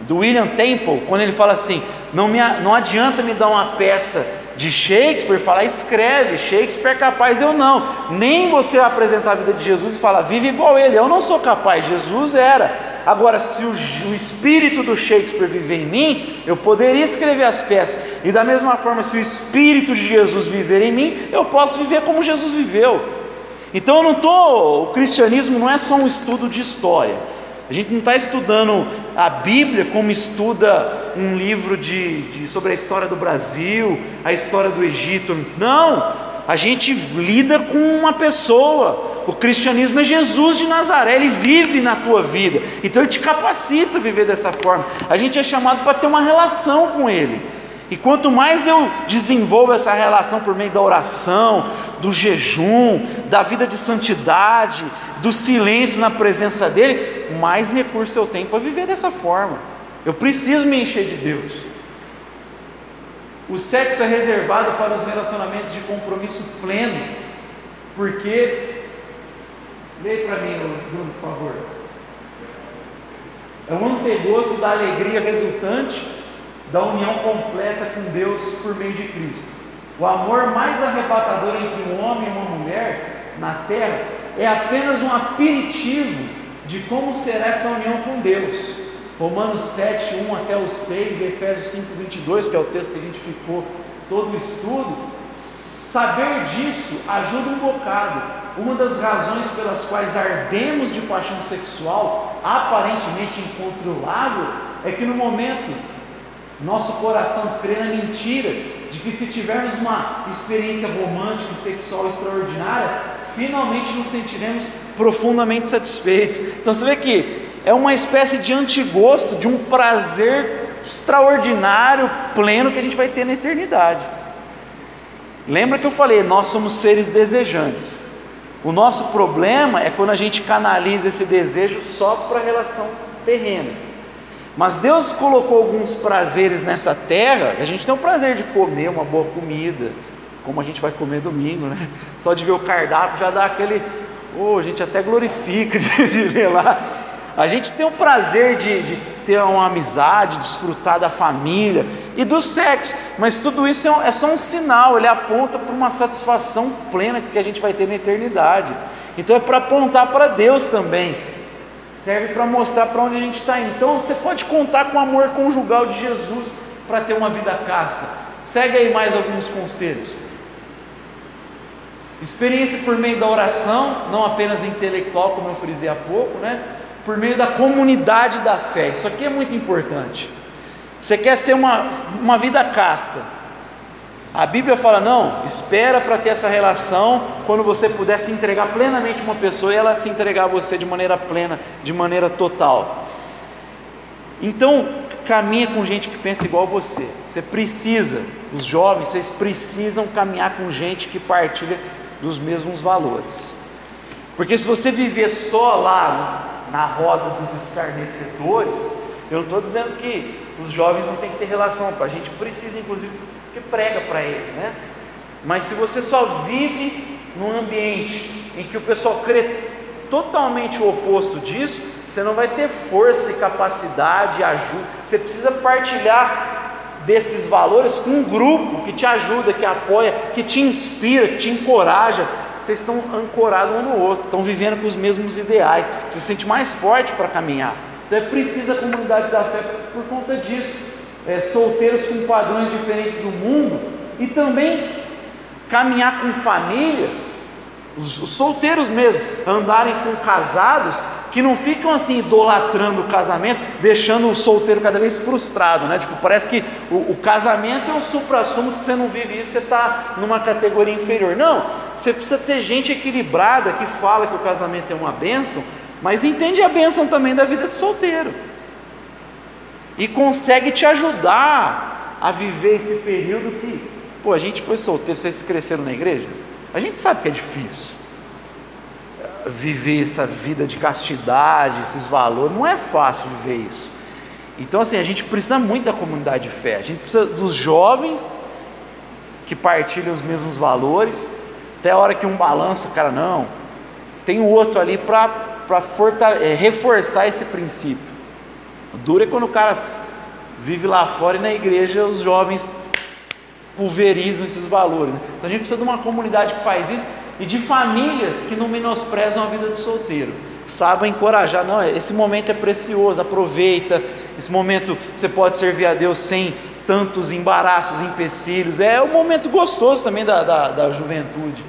do William Temple, quando ele fala assim: não, me, não adianta me dar uma peça de Shakespeare, falar escreve, Shakespeare é capaz, eu não. Nem você apresentar a vida de Jesus e falar, vive igual ele, eu não sou capaz, Jesus era. Agora, se o, o, espírito do Shakespeare viver em mim, eu poderia escrever as peças. E da mesma forma, se o espírito de Jesus viver em mim, eu posso viver como Jesus viveu. Então eu não estou. O cristianismo não é só um estudo de história. A gente não está estudando a Bíblia como estuda um livro de, de, sobre a história do Brasil, a história do Egito. Não, a gente lida com uma pessoa, o cristianismo é Jesus de Nazaré, ele vive na tua vida, então ele te capacita a viver dessa forma. A gente é chamado para ter uma relação com ele. E quanto mais eu desenvolvo essa relação por meio da oração, do jejum, da vida de santidade, do silêncio na presença dele, mais recurso eu tenho para viver dessa forma. Eu preciso me encher de Deus. O sexo é reservado para os relacionamentos de compromisso pleno, porque Leia para mim, Bruno, por favor. É um antegosto da alegria resultante da união completa com Deus por meio de Cristo. O amor mais arrebatador entre um homem e uma mulher na terra é apenas um aperitivo de como será essa união com Deus. Romanos 7, 1 até o 6, Efésios 5, 22, que é o texto que a gente ficou todo o estudo. Saber disso ajuda um bocado, uma das razões pelas quais ardemos de paixão sexual aparentemente incontrolável é que no momento nosso coração crê na mentira de que se tivermos uma experiência romântica e sexual extraordinária, finalmente nos sentiremos profundamente satisfeitos. Então você vê que é uma espécie de antigosto de um prazer extraordinário, pleno que a gente vai ter na eternidade. Lembra que eu falei, nós somos seres desejantes. O nosso problema é quando a gente canaliza esse desejo só para a relação terrena. Mas Deus colocou alguns prazeres nessa terra, a gente tem o prazer de comer uma boa comida, como a gente vai comer domingo, né? Só de ver o cardápio já dá aquele. Oh, a gente até glorifica de, de ver lá. A gente tem o prazer de, de ter uma amizade, desfrutar da família e do sexo, mas tudo isso é, é só um sinal, ele aponta para uma satisfação plena que a gente vai ter na eternidade. Então é para apontar para Deus também, serve para mostrar para onde a gente está indo. Então você pode contar com o amor conjugal de Jesus para ter uma vida casta. Segue aí mais alguns conselhos. Experiência por meio da oração, não apenas intelectual, como eu frisei há pouco, né? Por meio da comunidade da fé. Isso aqui é muito importante. Você quer ser uma, uma vida casta. A Bíblia fala: não, espera para ter essa relação quando você puder se entregar plenamente uma pessoa e ela se entregar a você de maneira plena, de maneira total. Então, caminha com gente que pensa igual você. Você precisa, os jovens, vocês precisam caminhar com gente que partilha dos mesmos valores. Porque se você viver só lá na roda dos escarnecedores, eu estou dizendo que os jovens não têm que ter relação, a gente precisa, inclusive, que prega para eles, né? Mas se você só vive num ambiente em que o pessoal crê totalmente o oposto disso, você não vai ter força e capacidade, ajuda. Você precisa partilhar desses valores com um grupo que te ajuda, que apoia, que te inspira, que te encoraja. Vocês estão ancorados um no outro, estão vivendo com os mesmos ideais, você se sente mais forte para caminhar. Então é preciso a comunidade da fé por conta disso. É, solteiros com padrões diferentes do mundo e também caminhar com famílias, os, os solteiros mesmo, andarem com casados que não ficam assim idolatrando o casamento, deixando o solteiro cada vez frustrado, né? Tipo, parece que o, o casamento é o supra-sumo, se você não vive isso, você está numa categoria inferior. Não, você precisa ter gente equilibrada que fala que o casamento é uma bênção, mas entende a bênção também da vida de solteiro. E consegue te ajudar a viver esse período que, pô, a gente foi solteiro, vocês cresceram na igreja? A gente sabe que é difícil viver essa vida de castidade, esses valores, não é fácil viver isso. Então, assim, a gente precisa muito da comunidade de fé, a gente precisa dos jovens que partilham os mesmos valores, até a hora que um balança, cara, não, tem o outro ali para é, reforçar esse princípio. O duro é quando o cara vive lá fora e na igreja os jovens pulverizam esses valores. Né? Então a gente precisa de uma comunidade que faz isso e de famílias que não menosprezam a vida de solteiro. Sabem encorajar, não, esse momento é precioso, aproveita. Esse momento você pode servir a Deus sem tantos embaraços, empecilhos. É um momento gostoso também da, da, da juventude.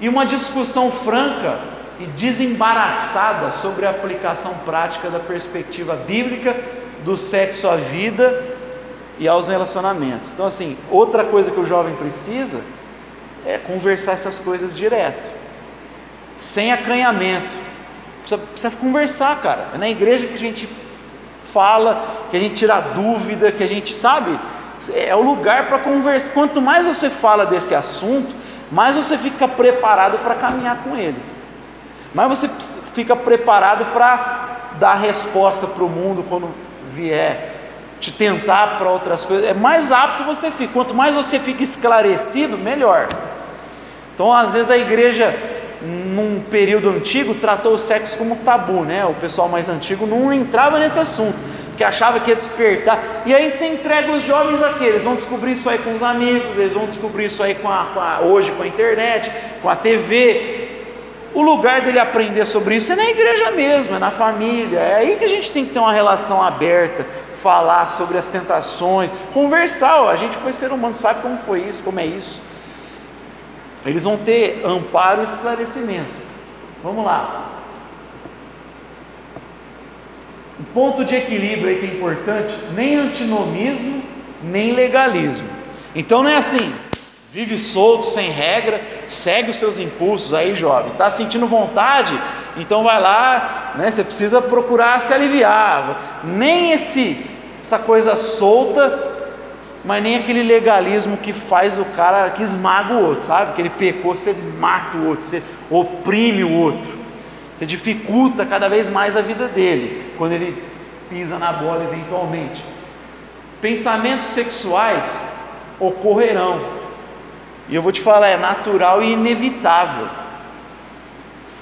E uma discussão franca e desembaraçada sobre a aplicação prática da perspectiva bíblica do sexo à vida e aos relacionamentos. Então, assim, outra coisa que o jovem precisa é conversar essas coisas direto, sem acanhamento. Precisa, precisa conversar, cara. É na igreja que a gente fala, que a gente tira dúvida, que a gente sabe. É o lugar para conversar. Quanto mais você fala desse assunto, mais você fica preparado para caminhar com ele. Mais você fica preparado para dar resposta para o mundo quando vier te tentar para outras coisas. É mais apto você fica. Quanto mais você fica esclarecido, melhor. Então, às vezes, a igreja, num período antigo, tratou o sexo como tabu, né? O pessoal mais antigo não entrava nesse assunto, porque achava que ia despertar. E aí você entrega os jovens aqui, eles vão descobrir isso aí com os amigos, eles vão descobrir isso aí com a, com a, hoje com a internet, com a TV. O lugar dele aprender sobre isso é na igreja mesmo, é na família. É aí que a gente tem que ter uma relação aberta, falar sobre as tentações, conversar. A gente foi ser humano, sabe como foi isso, como é isso eles vão ter amparo e esclarecimento. Vamos lá. O ponto de equilíbrio aí que é importante, nem antinomismo, nem legalismo. Então não é assim, vive solto, sem regra, segue os seus impulsos aí, jovem. Está sentindo vontade? Então vai lá, né? Você precisa procurar se aliviar. Nem esse essa coisa solta mas nem aquele legalismo que faz o cara, que esmaga o outro, sabe? Que ele pecou, você mata o outro, você oprime o outro, você dificulta cada vez mais a vida dele, quando ele pisa na bola eventualmente. Pensamentos sexuais ocorrerão, e eu vou te falar, é natural e inevitável.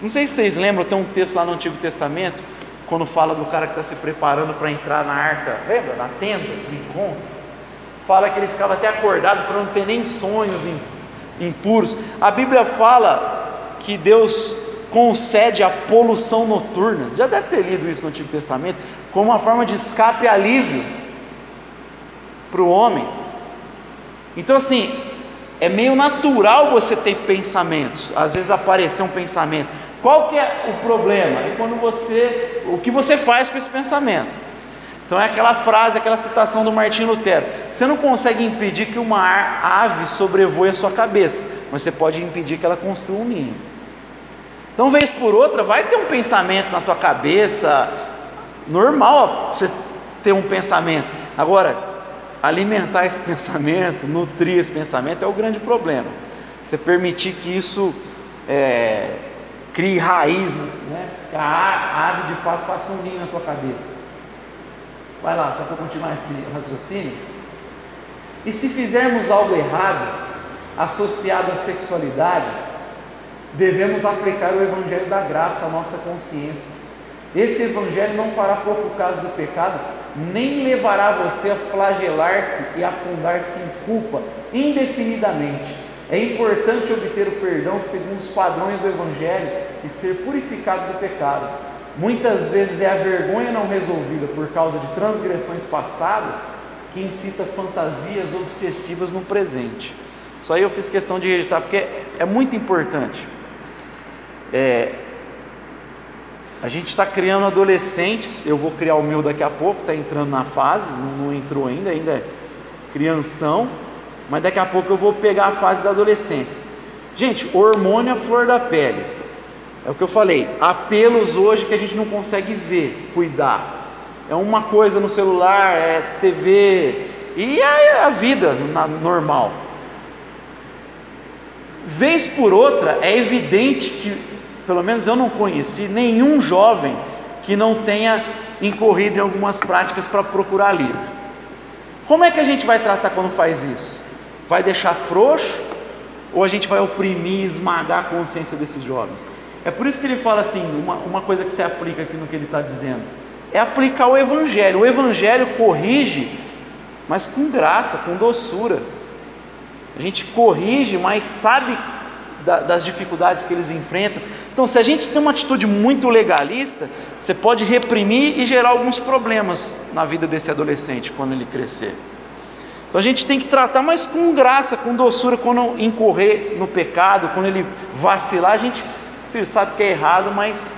Não sei se vocês lembram, tem um texto lá no Antigo Testamento, quando fala do cara que está se preparando para entrar na arca, lembra? Na tenda do encontro fala que ele ficava até acordado para não ter nem sonhos impuros. A Bíblia fala que Deus concede a poluição noturna. Já deve ter lido isso no Antigo Testamento, como uma forma de escape e alívio para o homem. Então, assim, é meio natural você ter pensamentos, às vezes aparecer um pensamento. Qual que é o problema? É quando você, o que você faz com esse pensamento. Então é aquela frase, aquela citação do Martim Lutero. Você não consegue impedir que uma ave sobrevoe a sua cabeça, mas você pode impedir que ela construa um ninho. Então, vez por outra, vai ter um pensamento na tua cabeça, normal você ter um pensamento. Agora, alimentar esse pensamento, nutrir esse pensamento é o grande problema. Você permitir que isso é, crie raiz, né? que a ave de fato faça um ninho na tua cabeça. Vai lá, só para continuar esse raciocínio. E se fizermos algo errado, associado à sexualidade, devemos aplicar o Evangelho da graça à nossa consciência. Esse Evangelho não fará pouco caso do pecado, nem levará você a flagelar-se e afundar-se em culpa indefinidamente. É importante obter o perdão segundo os padrões do Evangelho e ser purificado do pecado. Muitas vezes é a vergonha não resolvida por causa de transgressões passadas que incita fantasias obsessivas no presente. Isso aí eu fiz questão de registrar porque é muito importante. É, a gente está criando adolescentes, eu vou criar o meu daqui a pouco, está entrando na fase, não, não entrou ainda, ainda é crianção, mas daqui a pouco eu vou pegar a fase da adolescência. Gente, hormônio à flor da pele. É o que eu falei, apelos hoje que a gente não consegue ver, cuidar. É uma coisa no celular, é TV, e é a vida normal. Vez por outra, é evidente que, pelo menos eu não conheci nenhum jovem que não tenha incorrido em algumas práticas para procurar livro. Como é que a gente vai tratar quando faz isso? Vai deixar frouxo ou a gente vai oprimir, esmagar a consciência desses jovens? É por isso que ele fala assim: uma, uma coisa que se aplica aqui no que ele está dizendo, é aplicar o Evangelho. O Evangelho corrige, mas com graça, com doçura. A gente corrige, mas sabe da, das dificuldades que eles enfrentam. Então, se a gente tem uma atitude muito legalista, você pode reprimir e gerar alguns problemas na vida desse adolescente quando ele crescer. Então a gente tem que tratar, mas com graça, com doçura, quando incorrer no pecado, quando ele vacilar, a gente filho, sabe que é errado, mas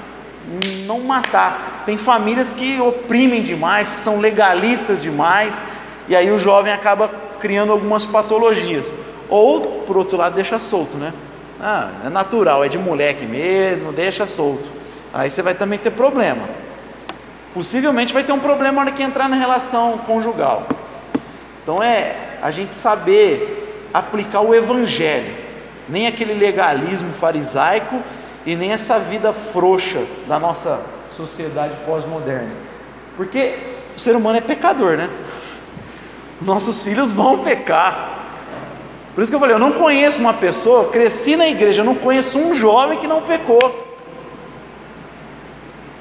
não matar. Tem famílias que oprimem demais, são legalistas demais, e aí o jovem acaba criando algumas patologias. Ou, por outro lado, deixa solto, né? Ah, é natural, é de moleque mesmo, deixa solto. Aí você vai também ter problema. Possivelmente vai ter um problema na hora que entrar na relação conjugal. Então é a gente saber aplicar o evangelho, nem aquele legalismo farisaico e nem essa vida frouxa da nossa sociedade pós-moderna. Porque o ser humano é pecador, né? Nossos filhos vão pecar. Por isso que eu falei, eu não conheço uma pessoa, cresci na igreja, eu não conheço um jovem que não pecou.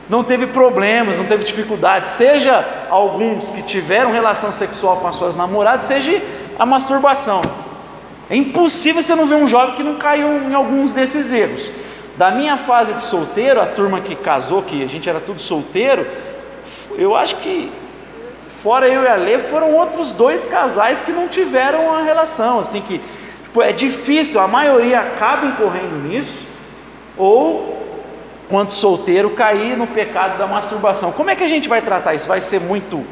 Não teve problemas, não teve dificuldades, seja alguns que tiveram relação sexual com as suas namoradas, seja a masturbação. É impossível você não ver um jovem que não caiu em alguns desses erros. Da minha fase de solteiro, a turma que casou, que a gente era tudo solteiro, eu acho que, fora eu e a Lê, foram outros dois casais que não tiveram a relação, assim, que tipo, é difícil, a maioria acaba incorrendo nisso, ou, quando solteiro, cair no pecado da masturbação. Como é que a gente vai tratar isso? Vai ser muito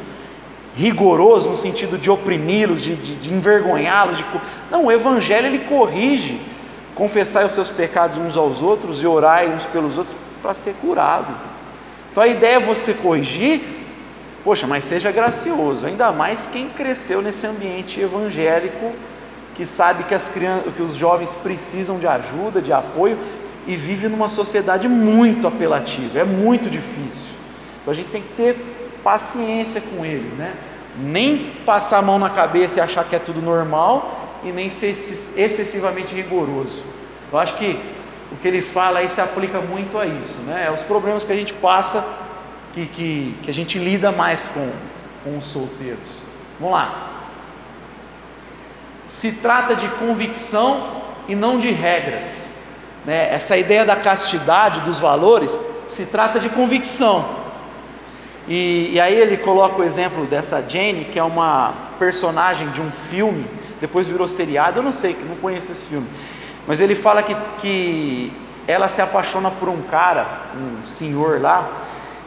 rigoroso no sentido de oprimi-los, de, de, de envergonhá-los? De... Não, o Evangelho ele corrige confessai os seus pecados uns aos outros e orai uns pelos outros para ser curado. Então a ideia é você corrigir, poxa, mas seja gracioso, ainda mais quem cresceu nesse ambiente evangélico, que sabe que, as crianças, que os jovens precisam de ajuda, de apoio e vive numa sociedade muito apelativa, é muito difícil. Então a gente tem que ter paciência com eles, né? Nem passar a mão na cabeça e achar que é tudo normal, e nem ser excessivamente rigoroso. Eu acho que o que ele fala aí se aplica muito a isso, né? É os problemas que a gente passa, que, que, que a gente lida mais com, com os solteiros. Vamos lá. Se trata de convicção e não de regras. Né? Essa ideia da castidade, dos valores, se trata de convicção. E, e aí ele coloca o exemplo dessa Jane, que é uma personagem de um filme depois virou seriado, eu não sei, não conheço esse filme. Mas ele fala que, que ela se apaixona por um cara, um senhor lá,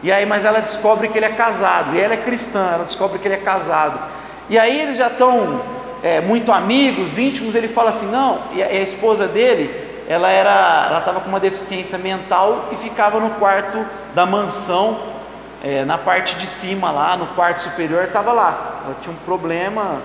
e aí, mas ela descobre que ele é casado, e ela é cristã, ela descobre que ele é casado. E aí eles já estão é, muito amigos, íntimos, ele fala assim, não, e a, e a esposa dele, ela era, ela estava com uma deficiência mental e ficava no quarto da mansão, é, na parte de cima lá, no quarto superior, estava lá, ela tinha um problema,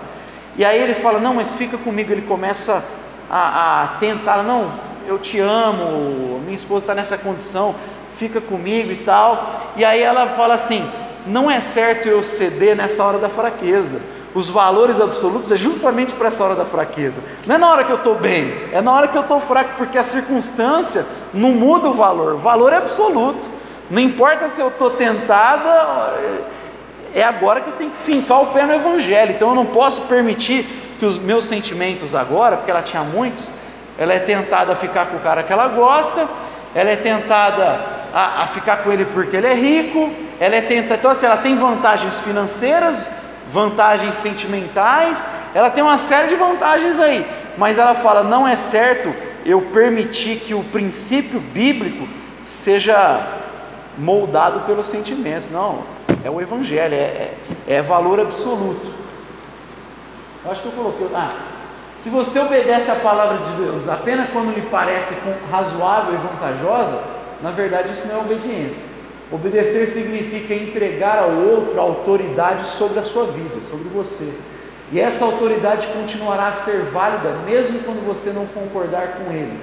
e aí ele fala, não, mas fica comigo, ele começa a, a tentar, não, eu te amo, minha esposa está nessa condição, fica comigo e tal. E aí ela fala assim: não é certo eu ceder nessa hora da fraqueza. Os valores absolutos é justamente para essa hora da fraqueza. Não é na hora que eu estou bem, é na hora que eu estou fraco, porque a circunstância não muda o valor. O valor é absoluto. Não importa se eu estou tentada, é agora que eu tenho que fincar o pé no Evangelho. Então eu não posso permitir que os meus sentimentos agora, porque ela tinha muitos, ela é tentada a ficar com o cara que ela gosta, ela é tentada a, a, ficar com ele porque ele é rico, ela é tenta, então assim, ela tem vantagens financeiras, vantagens sentimentais, ela tem uma série de vantagens aí, mas ela fala: não é certo eu permitir que o princípio bíblico seja moldado pelos sentimentos, não, é o Evangelho, é, é, é valor absoluto. Eu acho que eu coloquei. Ah, se você obedece a palavra de Deus apenas quando lhe parece razoável e vantajosa, na verdade, isso não é obediência. Obedecer significa entregar ao outro a autoridade sobre a sua vida, sobre você. E essa autoridade continuará a ser válida mesmo quando você não concordar com ele.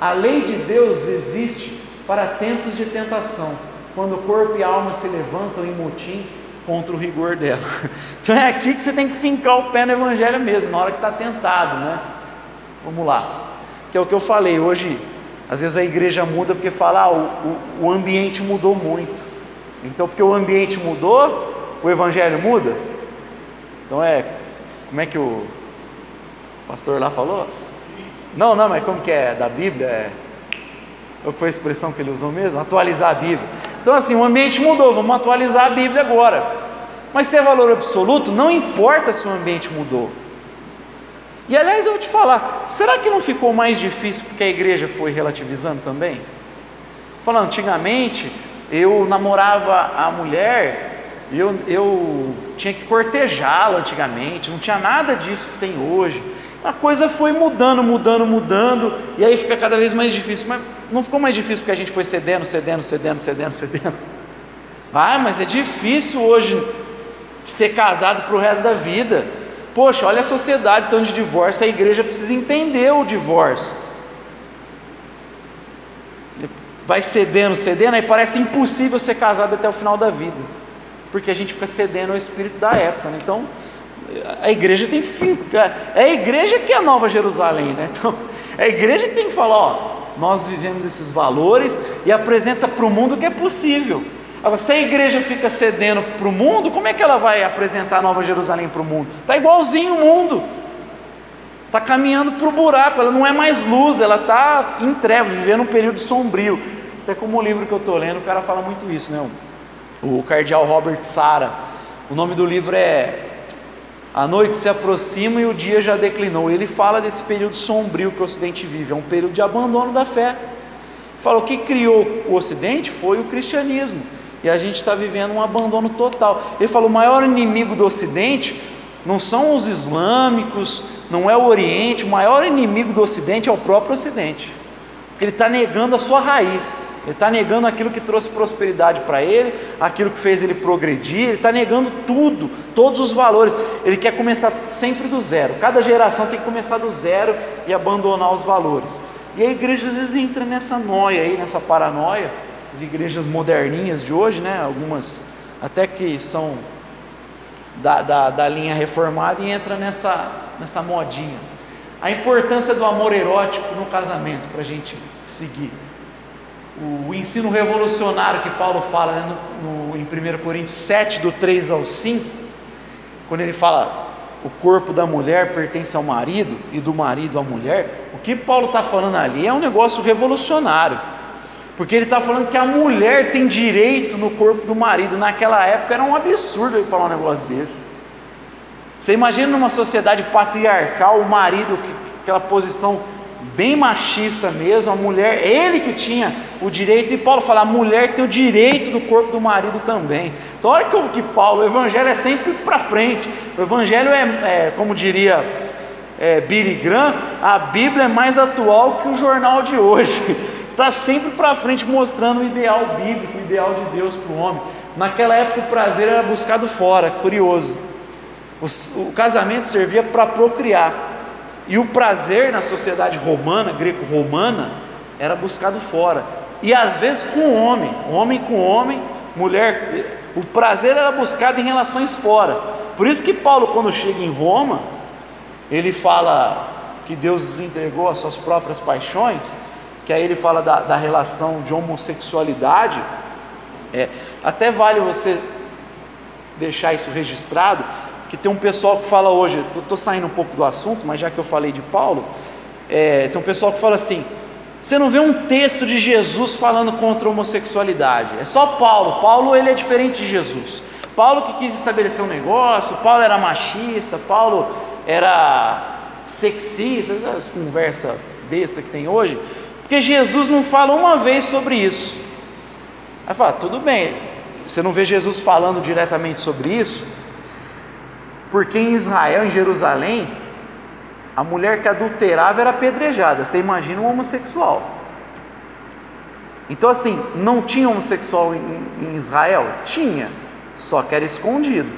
A lei de Deus existe para tempos de tentação, quando corpo e alma se levantam em motim contra o rigor dela. Então é aqui que você tem que fincar o pé no evangelho mesmo, na hora que está tentado, né? Vamos lá. Que é o que eu falei hoje. Às vezes a igreja muda porque fala, ah, o, o, o ambiente mudou muito. Então, porque o ambiente mudou, o evangelho muda. Então é, como é que o pastor lá falou? Não, não, mas como que é da Bíblia? É, qual foi a expressão que ele usou mesmo? Atualizar a Bíblia. Então, assim, o ambiente mudou, vamos atualizar a Bíblia agora. Mas se é valor absoluto, não importa se o ambiente mudou. E aliás, eu vou te falar, será que não ficou mais difícil porque a igreja foi relativizando também? Falando, antigamente eu namorava a mulher, eu, eu tinha que cortejá-la antigamente, não tinha nada disso que tem hoje. A coisa foi mudando, mudando, mudando, e aí fica cada vez mais difícil. Mas não ficou mais difícil porque a gente foi cedendo, cedendo, cedendo, cedendo, cedendo. Ah, mas é difícil hoje ser casado para o resto da vida. Poxa, olha a sociedade tão de divórcio, a igreja precisa entender o divórcio. Vai cedendo, cedendo, aí parece impossível ser casado até o final da vida, porque a gente fica cedendo ao espírito da época. Né? Então, a igreja tem que ficar, é a igreja que é a nova Jerusalém, né? Então, é a igreja que tem que falar: ó, nós vivemos esses valores e apresenta para o mundo que é possível. Agora, se a igreja fica cedendo para o mundo, como é que ela vai apresentar Nova Jerusalém para o mundo? Está igualzinho o mundo, está caminhando para o buraco, ela não é mais luz, ela está em trevas, vivendo um período sombrio. Até como o livro que eu estou lendo, o cara fala muito isso, né? O cardeal Robert Sara. O nome do livro é A Noite se aproxima e o dia já declinou. Ele fala desse período sombrio que o Ocidente vive, é um período de abandono da fé. Fala, o que criou o Ocidente foi o cristianismo. E a gente está vivendo um abandono total. Ele falou: o maior inimigo do Ocidente não são os islâmicos, não é o Oriente, o maior inimigo do Ocidente é o próprio Ocidente. Ele está negando a sua raiz, ele está negando aquilo que trouxe prosperidade para ele, aquilo que fez ele progredir, ele está negando tudo, todos os valores. Ele quer começar sempre do zero. Cada geração tem que começar do zero e abandonar os valores. E a igreja às vezes entra nessa noia aí, nessa paranoia as igrejas moderninhas de hoje, né? Algumas até que são da, da, da linha reformada e entra nessa, nessa modinha. A importância do amor erótico no casamento, para a gente seguir. O, ensino revolucionário que Paulo fala né, no, no, em 1 Coríntios 7, do 3 ao 5, quando ele fala o corpo da mulher pertence ao marido e do marido à mulher, o que Paulo está falando ali é um negócio revolucionário. Porque ele está falando que a mulher tem direito no corpo do marido. Naquela época era um absurdo ele falar um negócio desse. Você imagina numa sociedade patriarcal, o marido, aquela posição bem machista mesmo, a mulher, ele que tinha o direito, e Paulo fala, a mulher tem o direito do corpo do marido também. Então olha que, que Paulo, o evangelho é sempre para frente, o evangelho é, é como diria é, Billy Graham, a Bíblia é mais atual que o jornal de hoje, está sempre para frente mostrando o ideal bíblico, o ideal de Deus para o homem. Naquela época o prazer era buscado fora, curioso. O, o casamento servia para procriar. E o prazer na sociedade romana, greco-romana, era buscado fora. E às vezes com homem, homem com homem, mulher. O prazer era buscado em relações fora. Por isso que Paulo, quando chega em Roma, ele fala que Deus entregou as suas próprias paixões, que aí ele fala da, da relação de homossexualidade. É, até vale você deixar isso registrado, que tem um pessoal que fala hoje, estou saindo um pouco do assunto, mas já que eu falei de Paulo, é, tem um pessoal que fala assim: você não vê um texto de Jesus falando contra a homossexualidade, é só Paulo. Paulo ele é diferente de Jesus. Paulo que quis estabelecer um negócio, Paulo era machista, Paulo era sexista, essas conversa besta que tem hoje, porque Jesus não fala uma vez sobre isso. Aí fala, tudo bem, você não vê Jesus falando diretamente sobre isso, porque em Israel, em Jerusalém, a mulher que adulterava era apedrejada. Você imagina um homossexual. Então, assim, não tinha homossexual em, em Israel? Tinha, só que era escondido.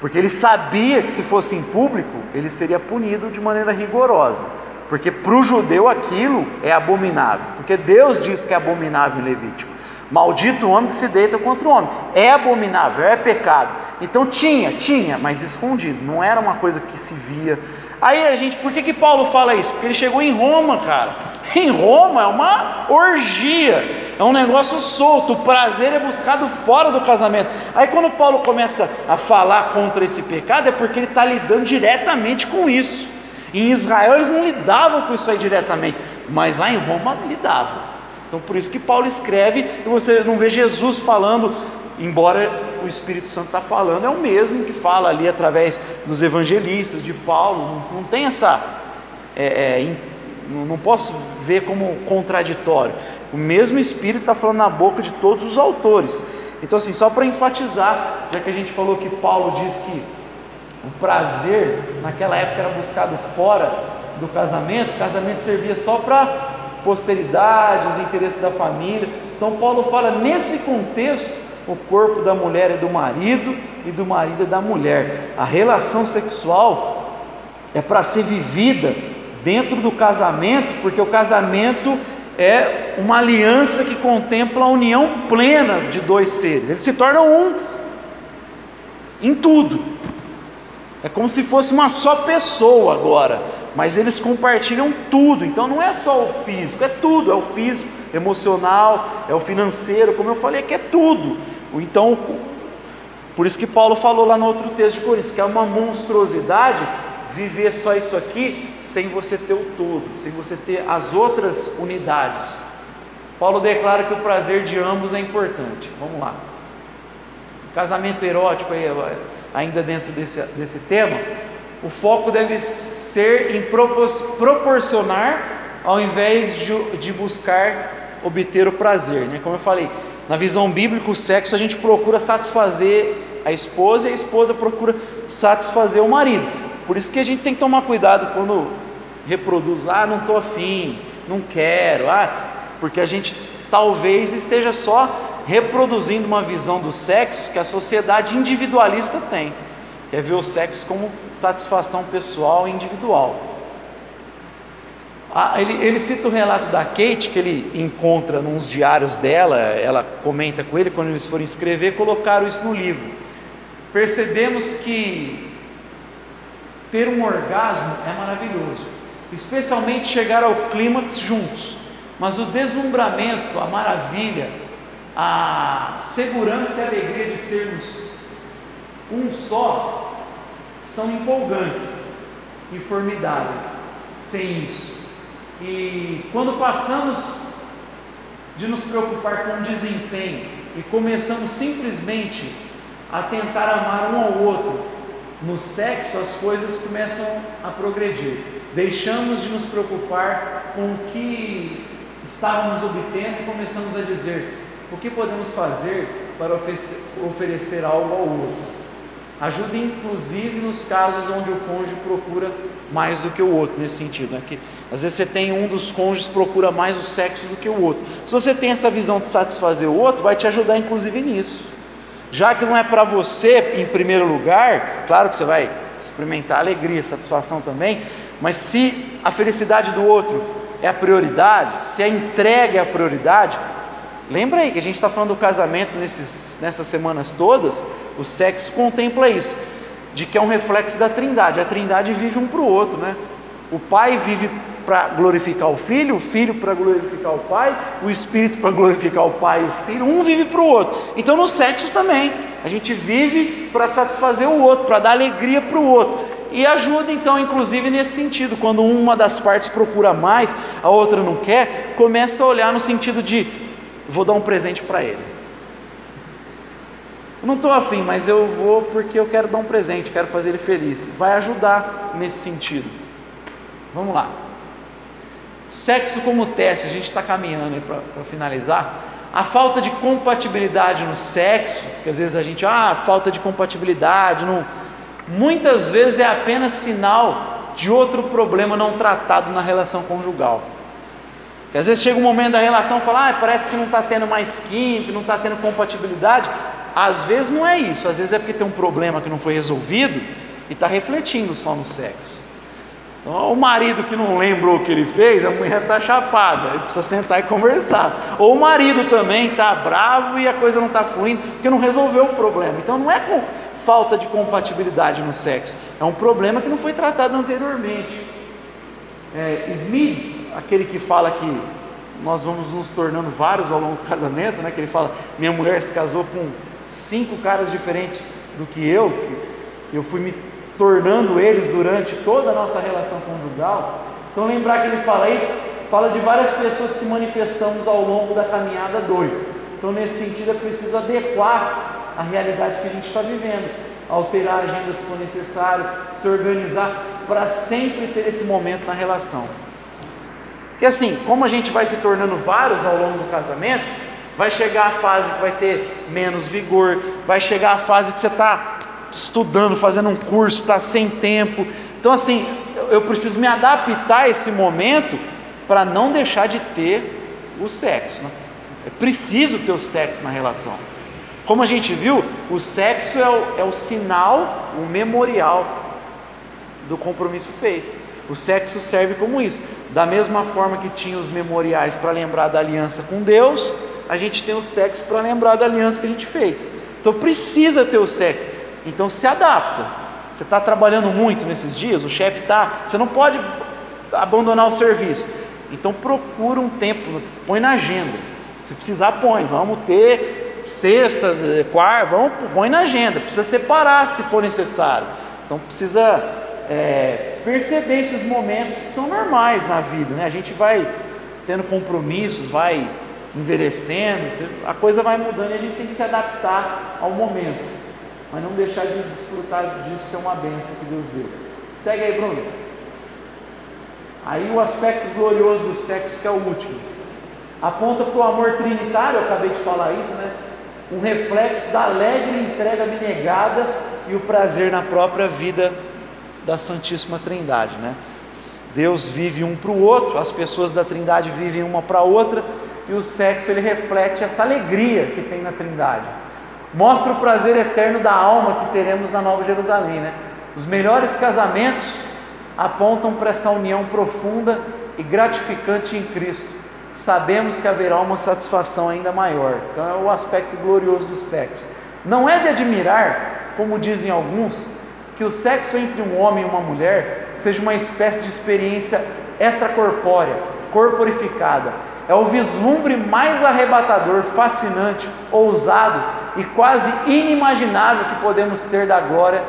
Porque ele sabia que se fosse em público, ele seria punido de maneira rigorosa. Porque para o judeu aquilo é abominável. Porque Deus diz que é abominável em Levítico. Maldito o homem que se deita contra o homem. É abominável, é pecado. Então tinha, tinha, mas escondido. Não era uma coisa que se via. Aí a gente, por que, que Paulo fala isso? Porque ele chegou em Roma, cara. Em Roma é uma orgia, é um negócio solto. O prazer é buscado fora do casamento. Aí quando Paulo começa a falar contra esse pecado, é porque ele está lidando diretamente com isso. Em Israel eles não lidavam com isso aí diretamente, mas lá em Roma lidavam. Então por isso que Paulo escreve e você não vê Jesus falando, embora o Espírito Santo está falando, é o mesmo que fala ali através dos evangelistas, de Paulo, não, não tem essa. É, é, não posso ver como contraditório. O mesmo Espírito está falando na boca de todos os autores. Então, assim, só para enfatizar, já que a gente falou que Paulo diz que o prazer naquela época era buscado fora do casamento, o casamento servia só para posteridade, os interesses da família. Então, Paulo fala nesse contexto: o corpo da mulher é do marido e do marido é da mulher. A relação sexual é para ser vivida dentro do casamento, porque o casamento é uma aliança que contempla a união plena de dois seres. Eles se tornam um em tudo. É como se fosse uma só pessoa agora mas eles compartilham tudo. Então não é só o físico, é tudo, é o físico, emocional, é o financeiro, como eu falei, é que é tudo. Então, por isso que Paulo falou lá no outro texto de Coríntios, que é uma monstruosidade viver só isso aqui sem você ter o todo, sem você ter as outras unidades. Paulo declara que o prazer de ambos é importante. Vamos lá. Casamento erótico aí, ainda dentro desse, desse tema, o foco deve ser em proporcionar ao invés de, de buscar obter o prazer, né? Como eu falei, na visão bíblica, o sexo a gente procura satisfazer a esposa e a esposa procura satisfazer o marido. Por isso que a gente tem que tomar cuidado quando reproduz lá, ah, não estou afim, não quero, ah, porque a gente talvez esteja só reproduzindo uma visão do sexo que a sociedade individualista tem quer ver o sexo como satisfação pessoal e individual. Ah, ele, ele, cita o relato da Kate, que ele encontra nos diários dela, ela comenta com ele, quando eles forem escrever, colocaram isso no livro. Percebemos que ter um orgasmo é maravilhoso, especialmente chegar ao clímax juntos, mas o deslumbramento, a maravilha, a segurança e a alegria de sermos um só, são empolgantes e formidáveis, sem isso. E quando passamos de nos preocupar com o desempenho e começamos simplesmente a tentar amar um ao outro no sexo as coisas começam a progredir. Deixamos de nos preocupar com o que estávamos obtendo e começamos a dizer: o que podemos fazer para oferecer algo ao outro? Ajuda inclusive nos casos onde o cônjuge procura mais do que o outro, nesse sentido. Né? Que, às vezes você tem um dos cônjuges procura mais o sexo do que o outro. Se você tem essa visão de satisfazer o outro, vai te ajudar inclusive nisso. Já que não é para você em primeiro lugar, claro que você vai experimentar alegria, satisfação também, mas se a felicidade do outro é a prioridade, se a entrega é a prioridade, lembra aí que a gente está falando do casamento nesses, nessas semanas todas, o sexo contempla isso, de que é um reflexo da trindade, a trindade vive um para o outro, né? O pai vive para glorificar o filho, o filho para glorificar o pai, o espírito para glorificar o pai e o filho, um vive para o outro. Então no sexo também, a gente vive para satisfazer o outro, para dar alegria para o outro. E ajuda então, inclusive nesse sentido, quando uma das partes procura mais, a outra não quer, começa a olhar no sentido de vou dar um presente para ele. Não estou afim, mas eu vou porque eu quero dar um presente, quero fazer ele feliz. Vai ajudar nesse sentido. Vamos lá. Sexo como teste, a gente está caminhando para finalizar. A falta de compatibilidade no sexo, que às vezes a gente, ah, falta de compatibilidade, não, muitas vezes é apenas sinal de outro problema não tratado na relação conjugal. Que às vezes chega um momento da relação e fala, ah, parece que não está tendo mais química, não está tendo compatibilidade. Às vezes não é isso, às vezes é porque tem um problema que não foi resolvido e está refletindo só no sexo. Então, o marido que não lembrou o que ele fez, a mulher está chapada, ele precisa sentar e conversar. Ou o marido também está bravo e a coisa não está fluindo, porque não resolveu o problema. Então, não é falta de compatibilidade no sexo, é um problema que não foi tratado anteriormente. É, Smith, aquele que fala que nós vamos nos tornando vários ao longo do casamento, né? que ele fala: minha mulher se casou com cinco caras diferentes do que eu, que eu fui me tornando eles durante toda a nossa relação conjugal. Então, lembrar que ele fala isso, fala de várias pessoas que manifestamos ao longo da caminhada 2. Então, nesse sentido, é preciso adequar a realidade que a gente está vivendo, alterar a agenda se for necessário, se organizar para sempre ter esse momento na relação. Porque assim, como a gente vai se tornando vários ao longo do casamento, vai chegar a fase que vai ter menos vigor, vai chegar a fase que você está estudando, fazendo um curso, está sem tempo. Então, assim, eu preciso me adaptar a esse momento para não deixar de ter o sexo. Né? É preciso ter o sexo na relação. Como a gente viu, o sexo é o, é o sinal, o memorial do compromisso feito. O sexo serve como isso. Da mesma forma que tinha os memoriais para lembrar da aliança com Deus, a gente tem o sexo para lembrar da aliança que a gente fez. Então precisa ter o sexo. Então se adapta. Você está trabalhando muito nesses dias, o chefe está, você não pode abandonar o serviço. Então procura um tempo, põe na agenda. Se precisar, põe. Vamos ter sexta, quarta, vamos, põe na agenda. Precisa separar se for necessário. Então precisa é, perceber esses momentos que são normais na vida. Né? A gente vai tendo compromissos, vai envelhecendo, a coisa vai mudando e a gente tem que se adaptar ao momento mas não deixar de desfrutar disso que é uma benção que Deus deu. Segue aí, Bruno. Aí o aspecto glorioso do sexo, que é o último, aponta para o amor trinitário, eu acabei de falar isso, né? Um reflexo da alegre entrega abnegada e o prazer na própria vida da Santíssima Trindade, né? Deus vive um para o outro, as pessoas da Trindade vivem uma para a outra, e o sexo ele reflete essa alegria que tem na Trindade mostra o prazer eterno da alma que teremos na Nova Jerusalém. Né? Os melhores casamentos apontam para essa união profunda e gratificante em Cristo. Sabemos que haverá uma satisfação ainda maior. Então é o aspecto glorioso do sexo. Não é de admirar, como dizem alguns, que o sexo entre um homem e uma mulher seja uma espécie de experiência extracorpórea, corporificada. É o vislumbre mais arrebatador, fascinante, ousado e quase inimaginável que podemos ter da glória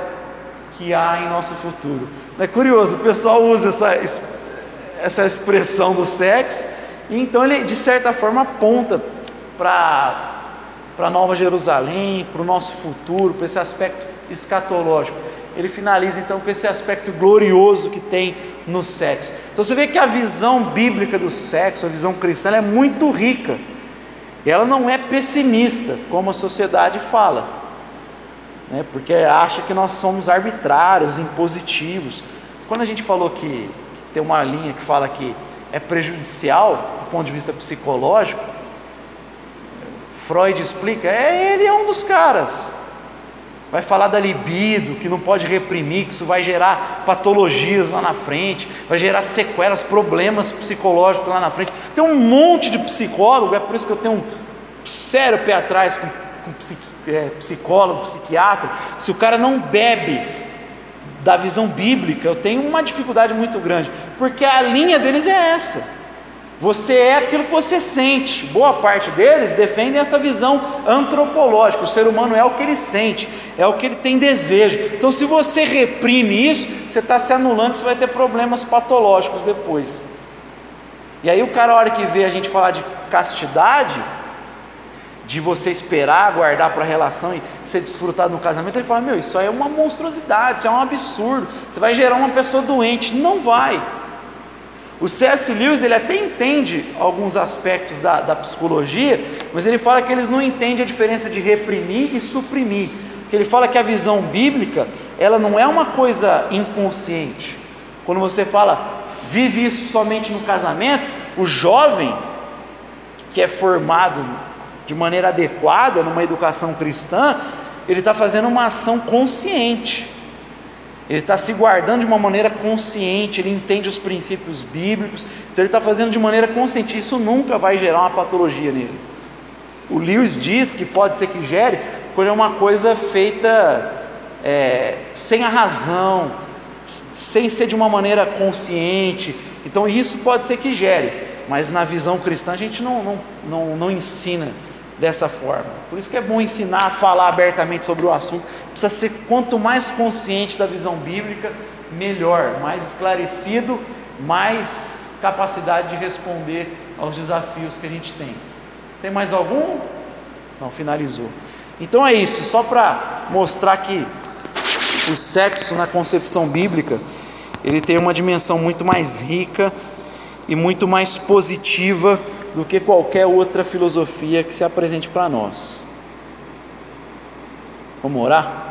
que há em nosso futuro. É curioso, o pessoal usa essa, essa expressão do sexo, então ele de certa forma aponta para a Nova Jerusalém, para o nosso futuro, para esse aspecto escatológico. ele finaliza então com esse aspecto glorioso que tem no sexo. Então você vê que a visão bíblica do sexo, a visão cristã, é muito rica. Ela não é pessimista, como a sociedade fala, né? porque acha que nós somos arbitrários, impositivos. Quando a gente falou que, que tem uma linha que fala que é prejudicial ponto de vista psicológico, Freud explica, é ele é um dos caras vai falar da libido, que não pode reprimir, que isso vai gerar patologias lá na frente, vai gerar sequelas, problemas psicológicos lá na frente. Tem um monte de psicólogo, é por isso que eu tenho um sério pé atrás com, com é, psicólogo, psiquiatra. Se o cara não bebe da visão bíblica, eu tenho uma dificuldade muito grande, porque a linha deles é essa. Você é aquilo que você sente. Boa parte deles defendem essa visão antropológica. O ser humano é o que ele sente, é o que ele tem desejo. Então, se você reprime isso, você está se anulando, você vai ter problemas patológicos depois. E aí, o cara, a hora que vê a gente falar de castidade, de você esperar, guardar para a relação e ser desfrutado no casamento, ele fala: Meu, isso aí é uma monstruosidade, isso é um absurdo. Você vai gerar uma pessoa doente. Não vai. O C.S. Lewis ele até entende alguns aspectos da, da psicologia, mas ele fala que eles não entendem a diferença de reprimir e suprimir. Porque ele fala que a visão bíblica, ela não é uma coisa inconsciente. Quando você fala, vive isso somente no casamento, o jovem que é formado de maneira adequada numa educação cristã, ele está fazendo uma ação consciente ele está se guardando de uma maneira consciente, ele entende os princípios bíblicos, então ele está fazendo de maneira consciente. Isso nunca vai gerar uma patologia nele. O Lewis diz que pode ser que gere quando é uma coisa feita é, sem a razão, sem ser de uma maneira consciente. Então isso pode ser que gere, mas na visão cristã a gente não, não, não, não ensina dessa forma. Por isso que é bom ensinar, falar abertamente sobre o assunto. Precisa ser quanto mais consciente da visão bíblica, melhor, mais esclarecido, mais capacidade de responder aos desafios que a gente tem. Tem mais algum? Não, finalizou. Então é isso, só para mostrar que o sexo na concepção bíblica, ele tem uma dimensão muito mais rica e muito mais positiva do que qualquer outra filosofia que se apresente para nós. Vamos orar?